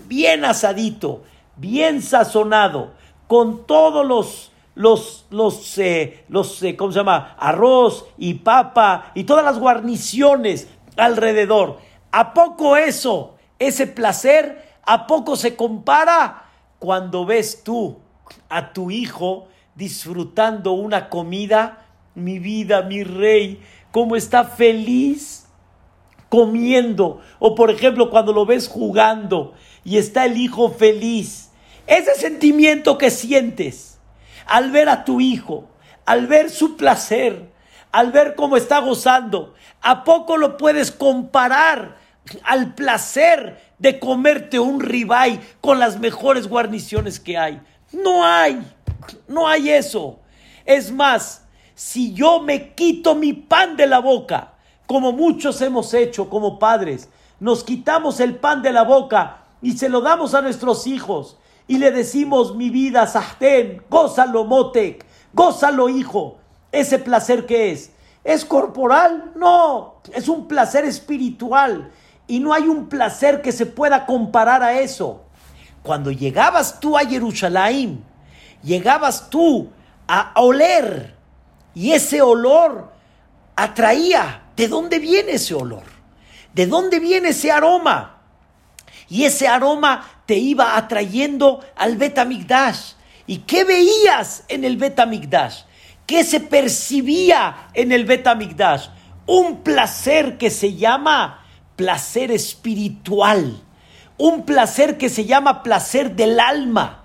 bien asadito, bien sazonado, con todos los, los, los, eh, los eh, ¿cómo se llama? Arroz y papa y todas las guarniciones alrededor. ¿A poco eso, ese placer, a poco se compara cuando ves tú a tu hijo disfrutando una comida? Mi vida, mi rey, cómo está feliz comiendo. O por ejemplo, cuando lo ves jugando y está el hijo feliz. Ese sentimiento que sientes al ver a tu hijo, al ver su placer, al ver cómo está gozando, ¿a poco lo puedes comparar al placer de comerte un ribeye con las mejores guarniciones que hay? No hay, no hay eso. Es más, si yo me quito mi pan de la boca, como muchos hemos hecho como padres, nos quitamos el pan de la boca y se lo damos a nuestros hijos y le decimos mi vida, Sahten, gózalo, Motek, gózalo, hijo ese placer que es. ¿Es corporal? No, es un placer espiritual y no hay un placer que se pueda comparar a eso. Cuando llegabas tú a Jerusalén, llegabas tú a oler y ese olor atraía. ¿De dónde viene ese olor? ¿De dónde viene ese aroma? Y ese aroma te iba atrayendo al Betamigdash. ¿Y qué veías en el Betamigdash? ¿Qué se percibía en el Betamigdash? Un placer que se llama placer espiritual, un placer que se llama placer del alma,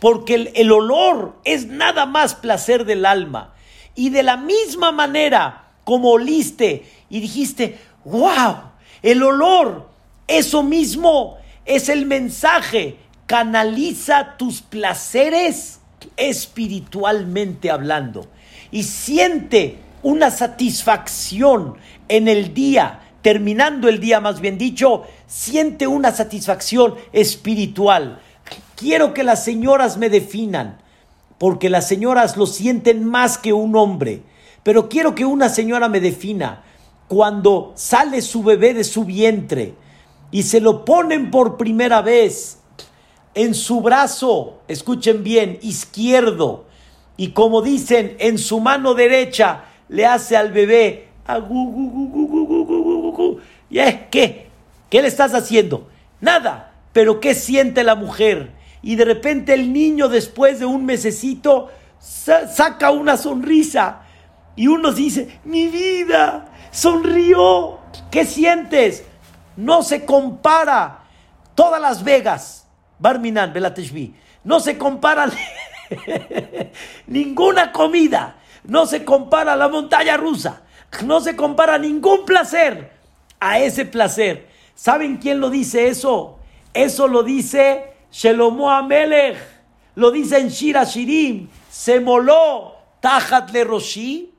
porque el, el, olor es nada más placer del alma. Y de la misma manera como oliste y dijiste, wow, el olor, eso mismo es el mensaje, canaliza tus placeres espiritualmente hablando y siente una satisfacción en el día, terminando el día más bien dicho, siente una satisfacción espiritual. Quiero que las señoras me definan, porque las señoras lo sienten más que un hombre, pero quiero que una señora me defina cuando sale su bebé de su vientre y se lo ponen por primera vez en su brazo, escuchen bien, izquierdo, y como dicen, en su mano derecha le hace al bebé. ¿Y es qué? ¿Qué le estás haciendo? Nada. Pero ¿qué siente la mujer? Y de repente el niño después de un mesecito saca una sonrisa y uno dice, mi vida, sonrió. ¿Qué sientes? No se compara. Todas Las Vegas, Barminan, Belateshvi, no se compara [LAUGHS] Ninguna comida no se compara la montaña rusa. No se compara ningún placer a ese placer. ¿Saben quién lo dice eso? Eso lo dice Shelomo Amelech. Lo dice en Shira Shirim. Se moló Tajat le Roshi.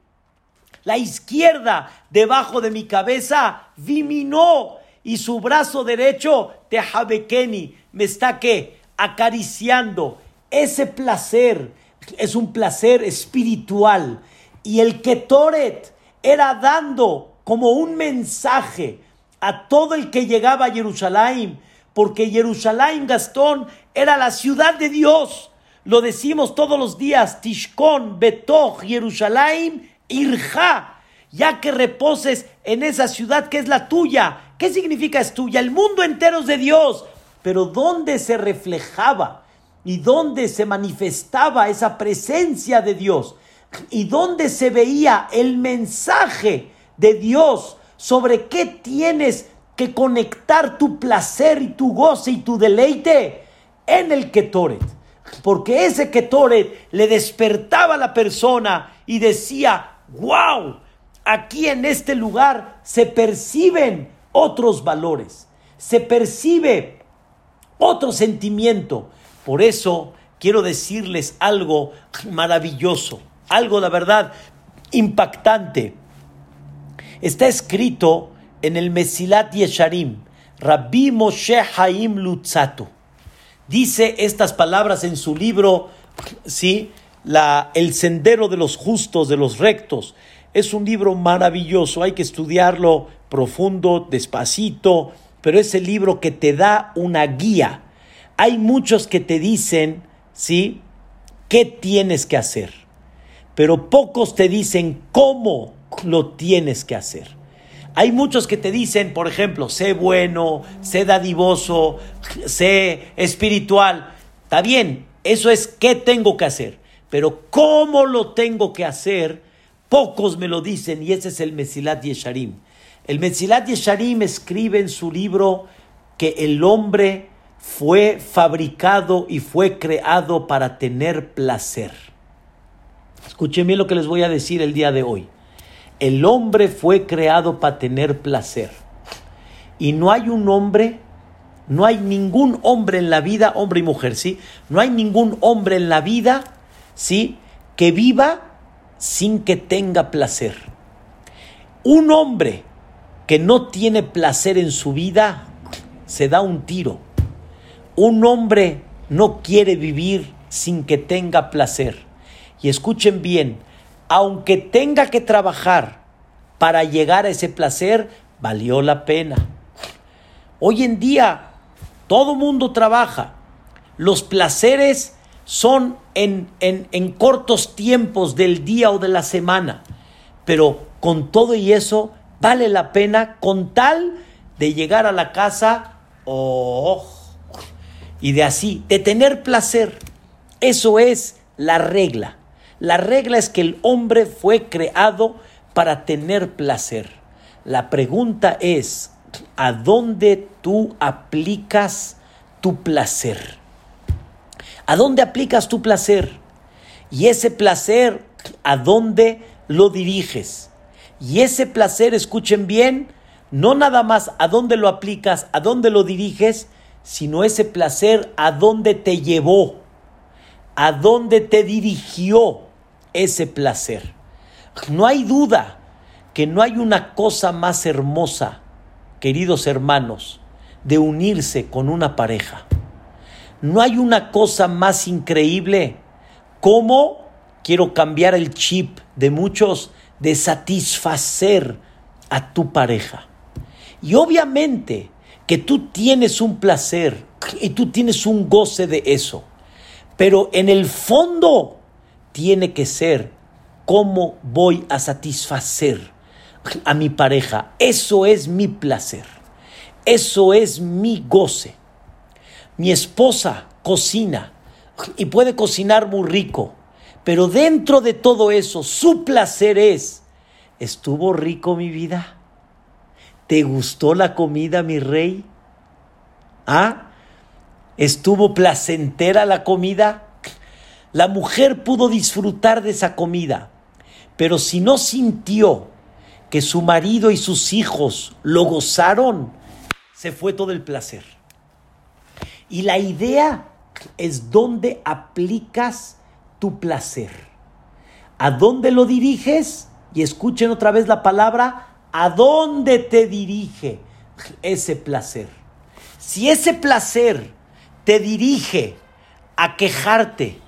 La izquierda debajo de mi cabeza viminó y su brazo derecho Tehabekeni me está que acariciando ese placer es un placer espiritual. Y el Ketoret era dando como un mensaje a todo el que llegaba a Jerusalén, porque Jerusalén, Gastón, era la ciudad de Dios. Lo decimos todos los días, Tishkon, Betoch, Jerusalén, Irja, ya que reposes en esa ciudad que es la tuya. ¿Qué significa es tuya? El mundo entero es de Dios. Pero ¿dónde se reflejaba? y dónde se manifestaba esa presencia de Dios y dónde se veía el mensaje de Dios sobre qué tienes que conectar tu placer y tu goce y tu deleite en el Ketoret. Porque ese Ketoret le despertaba a la persona y decía, wow, aquí en este lugar se perciben otros valores, se percibe otro sentimiento, por eso quiero decirles algo maravilloso, algo de verdad impactante. Está escrito en el Mesilat Yesharim, Rabbi Moshe Haim Lutzato. Dice estas palabras en su libro, ¿sí? La, el sendero de los justos, de los rectos. Es un libro maravilloso, hay que estudiarlo profundo, despacito, pero es el libro que te da una guía Hay muchos que te dicen, ¿sí? ¿Qué tienes que hacer? Pero pocos te dicen cómo lo tienes que hacer. Hay muchos que te dicen, por ejemplo, sé bueno, sé dadivoso, sé espiritual. Está bien, eso es qué tengo que hacer. Pero cómo lo tengo que hacer, pocos me lo dicen y ese es el Mesilat Yesharim. El Mesilat Yesharim escribe en su libro que el hombre fue fabricado y fue creado para tener placer. Escuchen bien lo que les voy a decir el día de hoy. El hombre fue creado para tener placer. Y no hay un hombre, no hay ningún hombre en la vida, hombre y mujer, ¿sí? No hay ningún hombre en la vida, ¿sí? Que viva sin que tenga placer. Un hombre que no tiene placer en su vida se da un tiro. Un hombre no quiere vivir sin que tenga placer. Y escuchen bien, aunque tenga que trabajar para llegar a ese placer, valió la pena. Hoy en día todo mundo trabaja. Los placeres son en, en, en, cortos tiempos del día o de la semana. Pero con todo y eso, vale la pena con tal de llegar a la casa oh, y de así, de tener placer. Eso es la regla. La regla es que el hombre fue creado para tener placer. La pregunta es, ¿a dónde tú aplicas tu placer? ¿A dónde aplicas tu placer? Y ese placer, ¿a dónde lo diriges? Y ese placer, escuchen bien, no nada más a dónde lo aplicas, a dónde lo diriges, sino ese placer a dónde te llevó, a dónde te dirigió ese placer. No hay duda que no hay una cosa más hermosa, queridos hermanos, de unirse con una pareja. No hay una cosa más increíble como quiero cambiar el chip de muchos de satisfacer a tu pareja. Y obviamente que tú tienes un placer y tú tienes un goce de eso, pero en el fondo tiene que ser cómo voy a satisfacer a mi pareja. Eso es mi placer. Eso es mi goce. Mi esposa cocina y puede cocinar muy rico, pero dentro de todo eso, su placer es, ¿estuvo rico mi vida? ¿Te gustó la comida, mi rey? ¿Ah? ¿Estuvo placentera la comida? La mujer pudo disfrutar de esa comida, pero si no sintió que su marido y sus hijos lo gozaron, se fue todo el placer. Y la idea es dónde aplicas tu placer. ¿A dónde lo diriges? Y escuchen otra vez la palabra, ¿a dónde te dirige ese placer? Si ese placer te dirige a quejarte,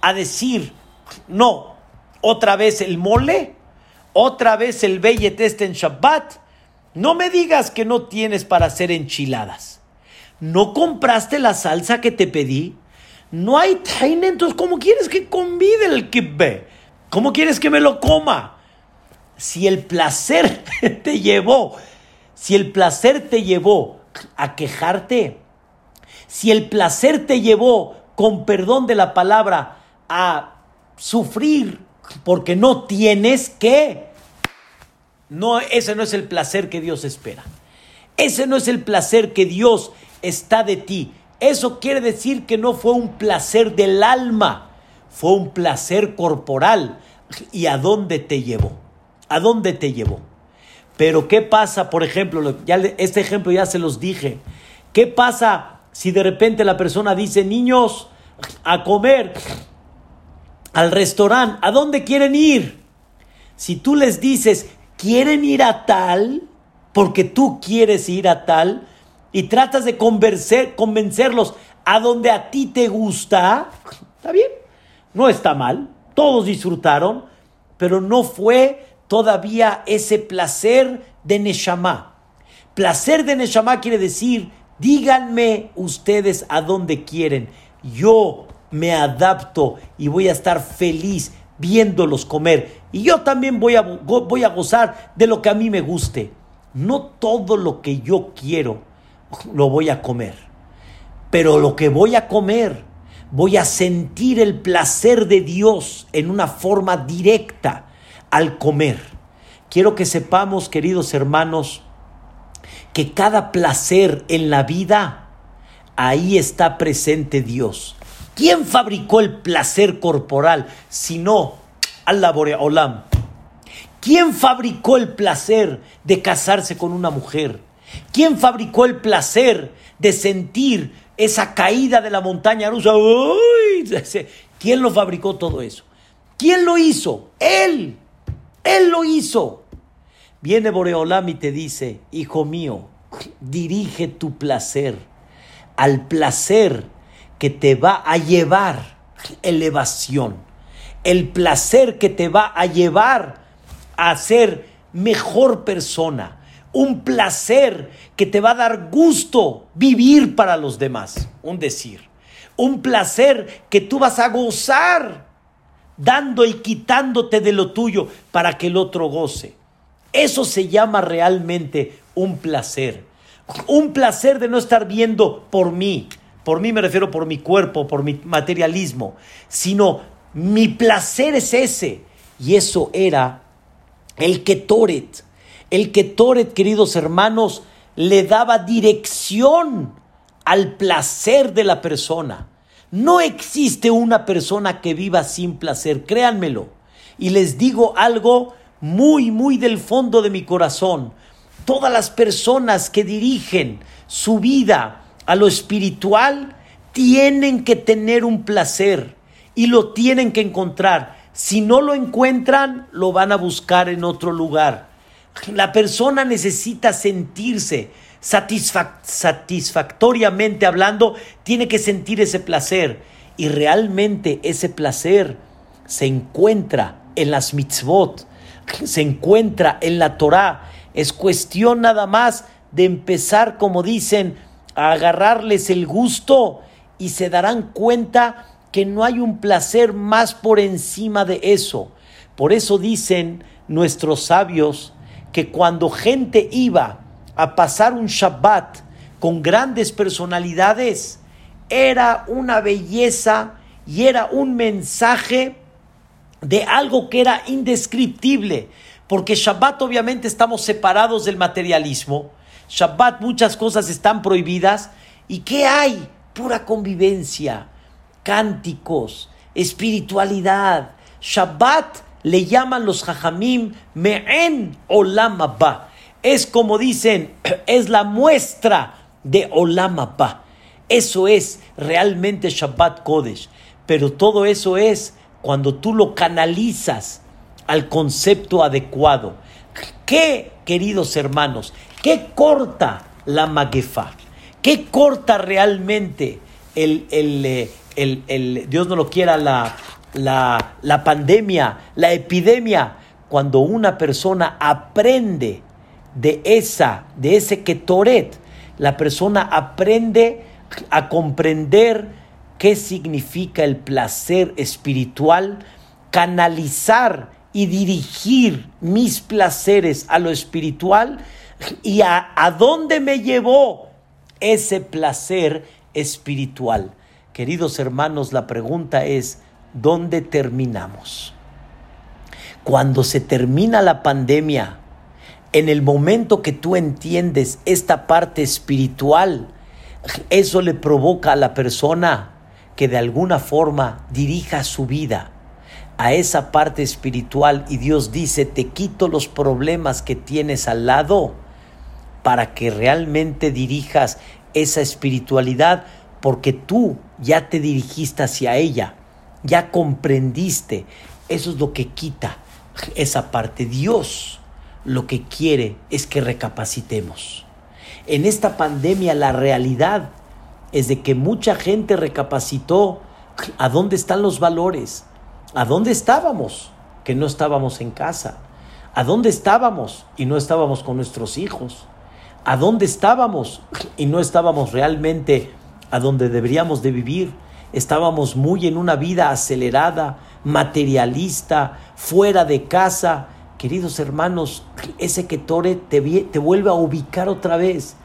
a decir, no, otra vez el mole, otra vez el Beyet en Shabbat, no me digas que no tienes para hacer enchiladas. ¿No compraste la salsa que te pedí? No hay taine, entonces ¿cómo quieres que convide el kibbeh? ¿Cómo quieres que me lo coma? Si el placer [LAUGHS] te llevó, si el placer te llevó a quejarte, si el placer te llevó, con perdón de la palabra, a sufrir porque no tienes que, no, ese no es el placer que Dios espera. Ese no es el placer que Dios está de ti. Eso quiere decir que no fue un placer del alma, fue un placer corporal. ¿Y a dónde te llevó? ¿A dónde te llevó? Pero ¿qué pasa, por ejemplo, ya, este ejemplo ya se los dije, ¿qué pasa si de repente la persona dice, niños, a comer al restaurante, ¿a dónde quieren ir? Si tú les dices, quieren ir a tal, porque tú quieres ir a tal, y tratas de convencerlos a donde a ti te gusta, está bien, no está mal, todos disfrutaron, pero no fue todavía ese placer de Neshama. Placer de Neshama quiere decir Díganme ustedes a dónde quieren. Yo me adapto y voy a estar feliz viéndolos comer. Y yo también voy a, voy a gozar de lo que a mí me guste. No todo lo que yo quiero lo voy a comer. Pero lo que voy a comer, voy a sentir el placer de Dios en una forma directa al comer. Quiero que sepamos, queridos hermanos, que cada placer en la vida, ahí está presente Dios. ¿Quién fabricó el placer corporal? Si no, Allah Boreolam. ¿Quién fabricó el placer de casarse con una mujer? ¿Quién fabricó el placer de sentir esa caída de la montaña rusa? [LAUGHS] ¿Quién lo fabricó todo eso? ¿Quién lo hizo? Él. Él lo hizo. Viene Boreolam y te dice, hijo mío, dirige tu placer al placer que te va a llevar elevación, el placer que te va a llevar a ser mejor persona, un placer que te va a dar gusto vivir para los demás, un decir, un placer que tú vas a gozar dando y quitándote de lo tuyo para que el otro goce. Eso se llama realmente un placer. Un placer de no estar viendo por mí. Por mí me refiero por mi cuerpo, por mi materialismo. Sino mi placer es ese. Y eso era el Ketoret. El Ketoret, queridos hermanos, le daba dirección al placer de la persona. No existe una persona que viva sin placer, créanmelo. Y les digo algo muy, muy del fondo de mi corazón, todas las personas que dirigen su vida a lo espiritual tienen que tener un placer y lo tienen que encontrar. Si no lo encuentran, lo van a buscar en otro lugar. La persona necesita sentirse satisfactoriamente hablando, tiene que sentir ese placer. Y realmente ese placer se encuentra en las mitzvot, se encuentra en la Torá. Es cuestión nada más de empezar, como dicen, a agarrarles el gusto y se darán cuenta que no hay un placer más por encima de eso. Por eso dicen nuestros sabios que cuando gente iba a pasar un Shabbat con grandes personalidades, era una belleza y era un mensaje de algo que era indescriptible, porque Shabbat obviamente estamos separados del materialismo, Shabbat muchas cosas están prohibidas, ¿y qué hay? Pura convivencia, cánticos, espiritualidad. Shabbat le llaman los Jajamim Me'en Olam Es como dicen, [CLEARS THROAT] es la muestra de Olam Eso es realmente Shabbat Kodesh. Pero todo eso es cuando tú lo canalizas al concepto adecuado. ¿Qué, queridos hermanos? ¿Qué corta la maguefa? ¿Qué corta realmente el, el, el, Dios no lo quiera, la, la, la pandemia, la epidemia? Cuando una persona aprende de esa, de ese ketoret, la persona aprende a comprender qué significa el placer espiritual, canalizar y dirigir mis placeres a lo espiritual y a, a dónde me llevó ese placer espiritual. Queridos hermanos, la pregunta es, ¿dónde terminamos? Cuando se termina la pandemia, en el momento que tú entiendes esta parte espiritual, eso le provoca a la persona que de alguna forma dirija su vida a esa parte espiritual y Dios dice, te quito los problemas que tienes al lado para que realmente dirijas esa espiritualidad porque tú ya te dirigiste hacia ella, ya comprendiste. Eso es lo que quita esa parte. Dios lo que quiere es que recapacitemos. En esta pandemia la realidad es de que mucha gente recapacitó a dónde están los valores, a dónde estábamos, que no estábamos en casa, a dónde estábamos y no estábamos con nuestros hijos, a dónde estábamos y no estábamos realmente a donde deberíamos de vivir. Estábamos muy en una vida acelerada, materialista, fuera de casa. Queridos hermanos, ese Ketore te, te vuelve a ubicar otra vez.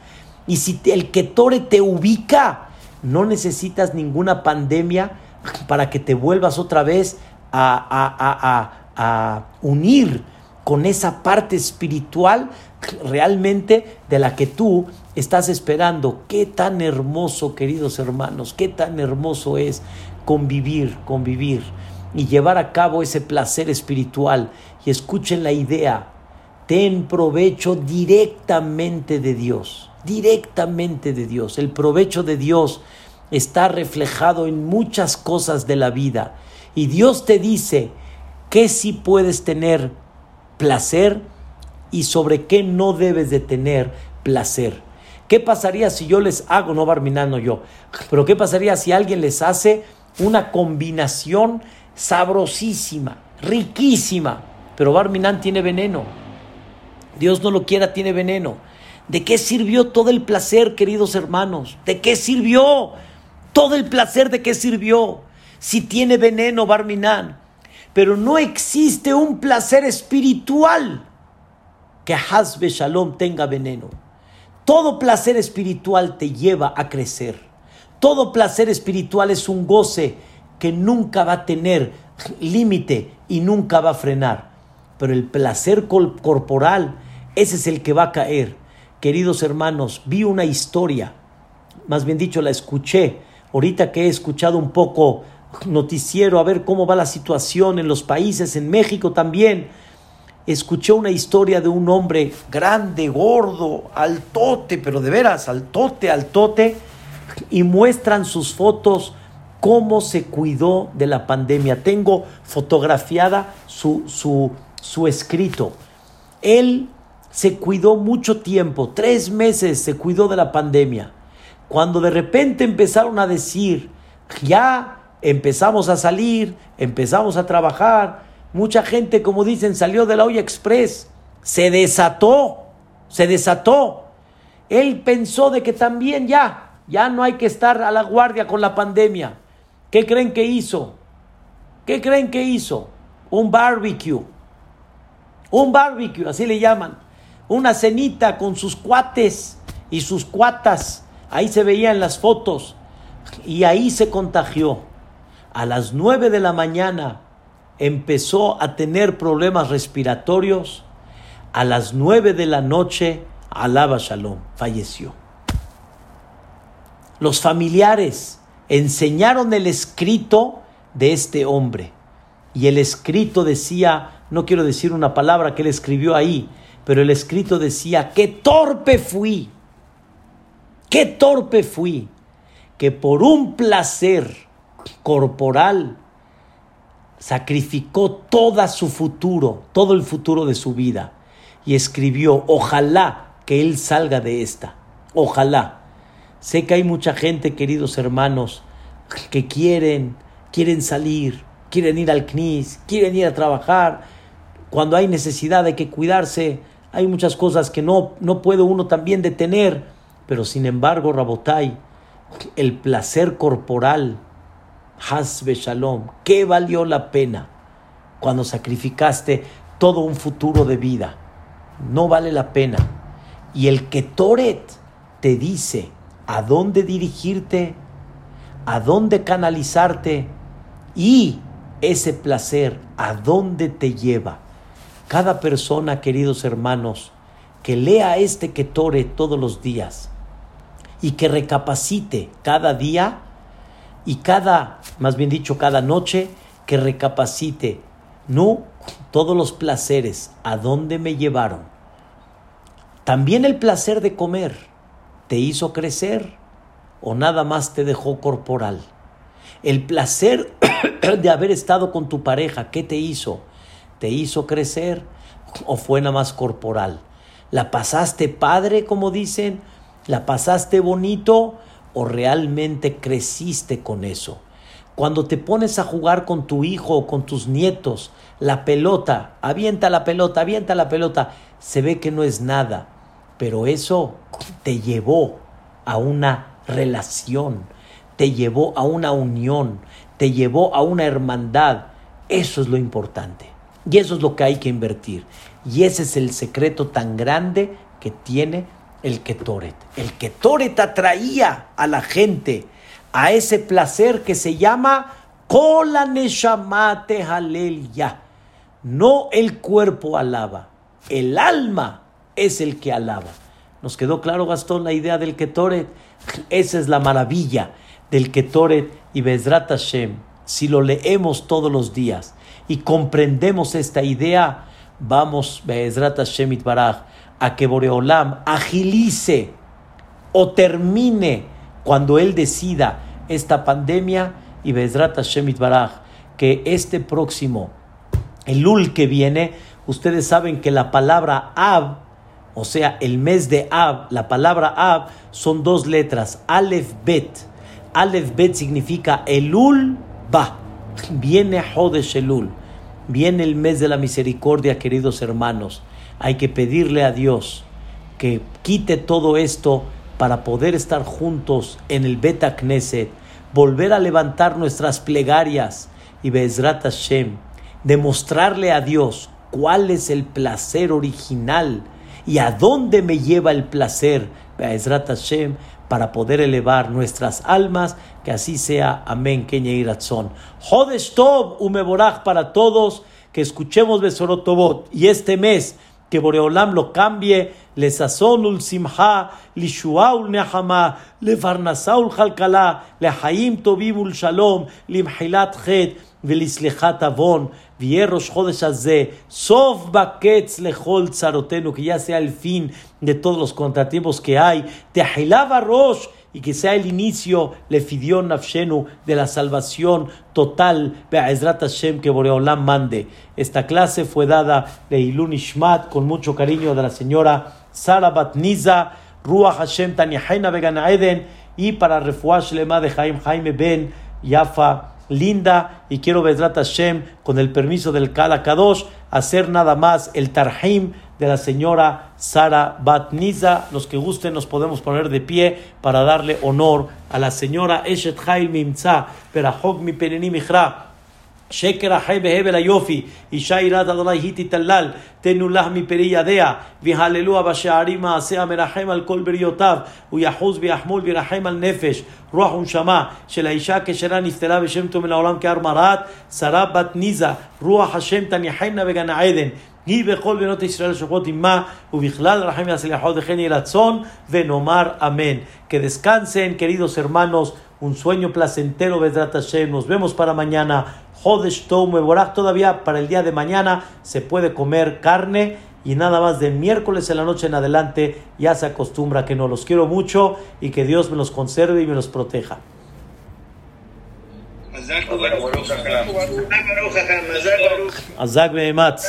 Y si el Ketore te ubica, no necesitas ninguna pandemia para que te vuelvas otra vez a, a unir con esa parte espiritual realmente de la que tú estás esperando. Qué tan hermoso, queridos hermanos, qué tan hermoso es convivir, convivir y llevar a cabo ese placer espiritual. Y escuchen la idea, ten provecho directamente de Dios, directamente de Dios. El provecho de Dios está reflejado en muchas cosas de la vida. Y Dios te dice que si puedes tener placer y sobre qué no debes de tener placer. ¿Qué pasaría si yo les hago, no Barminano yo, pero qué pasaría si alguien les hace una combinación sabrosísima, riquísima, pero Barminan tiene veneno? Dios no lo quiera, tiene veneno. ¿De qué sirvió todo el placer, queridos hermanos? ¿De qué sirvió? Todo el placer, ¿de qué sirvió? Si tiene veneno, Barminan. Pero no existe un placer espiritual que Hazbe Shalom tenga veneno. Todo placer espiritual te lleva a crecer. Todo placer espiritual es un goce que nunca va a tener límite y nunca va a frenar. Pero el placer corporal, ese es el que va a caer. Queridos hermanos, vi una historia, más bien dicho, la escuché. Ahorita que he escuchado un poco noticiero a ver cómo va la situación en los países, en México también escuché una historia de un hombre grande, gordo, altote, pero de veras, altote, altote, y muestran sus fotos cómo se cuidó de la pandemia. Tengo fotografiada su, su, su escrito. Él se cuidó mucho tiempo, tres meses se cuidó de la pandemia. Cuando de repente empezaron a decir, ya empezamos a salir, empezamos a trabajar, Mucha gente, como dicen, salió de la olla express, se desató, se desató. Él pensó de que también ya, ya no hay que estar a la guardia con la pandemia. ¿Qué creen que hizo? ¿Qué creen que hizo? Un barbecue. Un barbecue, así le llaman. Una cenita con sus cuates y sus cuatas. Ahí se veían las fotos. Y ahí se contagió. A las nueve de la mañana empezó a tener problemas respiratorios. A las nueve de la noche, alaba Shalom, falleció. Los familiares enseñaron el escrito de este hombre. Y el escrito decía, no quiero decir una palabra que él escribió ahí, pero el escrito decía, qué torpe fui, qué torpe fui, que por un placer corporal sacrificó todo su futuro, todo el futuro de su vida, y escribió, ojalá que él salga de esta, ojalá. Sé que hay mucha gente, queridos hermanos, que quieren, quieren salir, quieren ir al CNIS, quieren ir a trabajar. Cuando hay necesidad de que cuidarse, hay muchas cosas que no, no puede uno también detener. Pero sin embargo, Rabotai, el placer corporal, Hasbe Shalom, ¿qué valió la pena cuando sacrificaste todo un futuro de vida? No vale la pena. Y el que Toret te dice a dónde dirigirte, a dónde canalizarte y ese placer a dónde te lleva. Cada persona, queridos hermanos, que lea este Ketore todos los días y que recapacite cada día, y cada, más bien dicho, cada noche que recapacite, no todos los placeres, a dónde me llevaron. También el placer de comer, ¿te hizo crecer o nada más te dejó corporal? El placer [COUGHS] de haber estado con tu pareja, ¿qué te hizo? ¿Te hizo crecer o fue nada más corporal? ¿La pasaste padre, como dicen? ¿La pasaste bonito? O realmente creciste con eso. Cuando te pones a jugar con tu hijo o con tus nietos, la pelota, avienta la pelota, avienta la pelota, se ve que no es nada. pero eso te llevó a una relación, te llevó a una unión, te llevó a una hermandad. Eso es lo importante. Y eso es lo que hay que invertir. Y ese es el secreto tan grande que tiene el Ketoret. El Ketoret atraía a la gente a ese placer que se llama Neshamate ya. No el cuerpo alaba, el alma es el que alaba. ¿Nos quedó claro, Gastón, la idea del Ketoret? Esa es la maravilla del Ketoret y Bezrat Hashem. Si lo leemos todos los días y comprendemos esta idea, vamos, Bezrat Hashem Itbaraj, a que Boreolam agilice o termine cuando Él decida esta pandemia y Bezrat Hashem Itbaraj, que este próximo, el Lul que viene, ustedes saben que la palabra Ab, o sea, el mes de Ab, la palabra Ab son dos letras, Aleph Bet. Aleph Bet significa Elul Ba. Viene Hodesh Elul. Viene el mes de la misericordia, queridos hermanos hay que pedirle a Dios que quite todo esto para poder estar juntos en el Beta Knesset, volver a levantar nuestras plegarias y Bezrat Hashem, demostrarle a Dios cuál es el placer original y a dónde me lleva el placer, Bezrat Hashem, para poder elevar nuestras almas, que así sea. Amén, Kenya Iratzon. Jodesh Tov, para todos, que escuchemos Besorotobot y este mes que Boreolam lo cambie, le sazonul simha, le shuaul nehama, le farnasaul halkala, le haim tobibul shalom, le mhilat chet, ולסליחת עוון, ויהיה ראש חודש הזה, סוף בקץ לכל צרותינו, que ya sea el fin de todos los contratiempos que hay, תחילה בראש, y que sea el inicio, le fidió Nafshenu, de la salvación total, Be'ezrat Hashem, que Boreolam mande. Esta clase fue dada de Ilun Ishmat, con mucho cariño de la señora Sara Batniza, Ruach Hashem Tanihaina Began Eden, y para Refuash Lema de Jaime Jaime Ben Yafa linda y quiero Bezrat Hashem con el permiso del Kala Kadosh hacer nada más el Tarhim de la señora Sara Batniza. Los que gusten nos podemos poner de pie para darle honor a la señora Eshet Hail Mimza, Perahog mi Peneni Mihra. שקר החי בהבל היופי, אישה יראת אדוני היא תתלל, תנו לך מפרי ידיה, והללוה בשערים מעשה המרחם על כל בריותיו, הוא יחוז ויחמול וירחם על נפש, רוח ונשמה, של האישה כשרה נפטרה בשם טוב מן העולם כהר מרת, שרה בת ניזה, רוח השם תניחנה בגן העדן. היא בכל בנות ישראל שוכבות עמה, ובכלל רחם יצליחו וכן יהי רצון, ונאמר אמן. Que descansen, queridos hermanos, un sueño placentero, Vedrat Hashem. Nos vemos para mañana. Hodesh Meborach, todavía para el día de mañana se puede comer carne y nada más de miércoles en la noche en adelante ya se acostumbra que no los quiero mucho y que Dios me los conserve y me los proteja. Azak Behemat.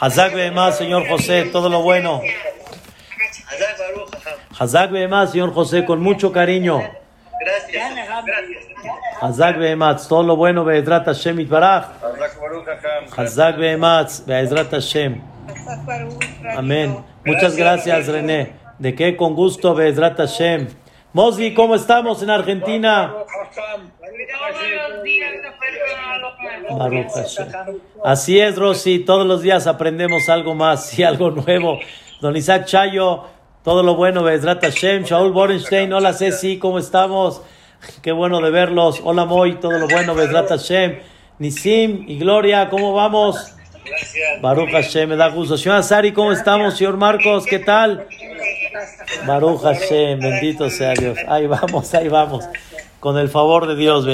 Hazak Behemat, señor José, todo lo bueno. Hazak Behemat, señor José, con mucho cariño. Gracias. Hazak Behematz, todo lo bueno, Be'ezrat Hashem Itbarach. Hazak Behematz, Be'ezrat Hashem. Amén. Muchas gracias, René. ¿De qué? Con gusto, Be'ezrat Hashem. Mosgi, ¿cómo estamos en Argentina? Así es, Rosy. Todos los días aprendemos algo más y algo nuevo. Don Isaac Chayo, todo lo bueno, Bezrat Hashem. Shaul Borenstein, hola Ceci, ¿cómo estamos? Qué bueno de verlos. Hola Moy, todo lo bueno, Bezrat Hashem. Nisim y Gloria, ¿cómo vamos? Gracias. Baruch Hashem, me da gusto. Señor Azari, ¿cómo estamos? Señor Marcos, ¿qué tal? Baruch Hashem, bendito sea Dios. Ahí vamos, ahí vamos. Con el favor de Dios,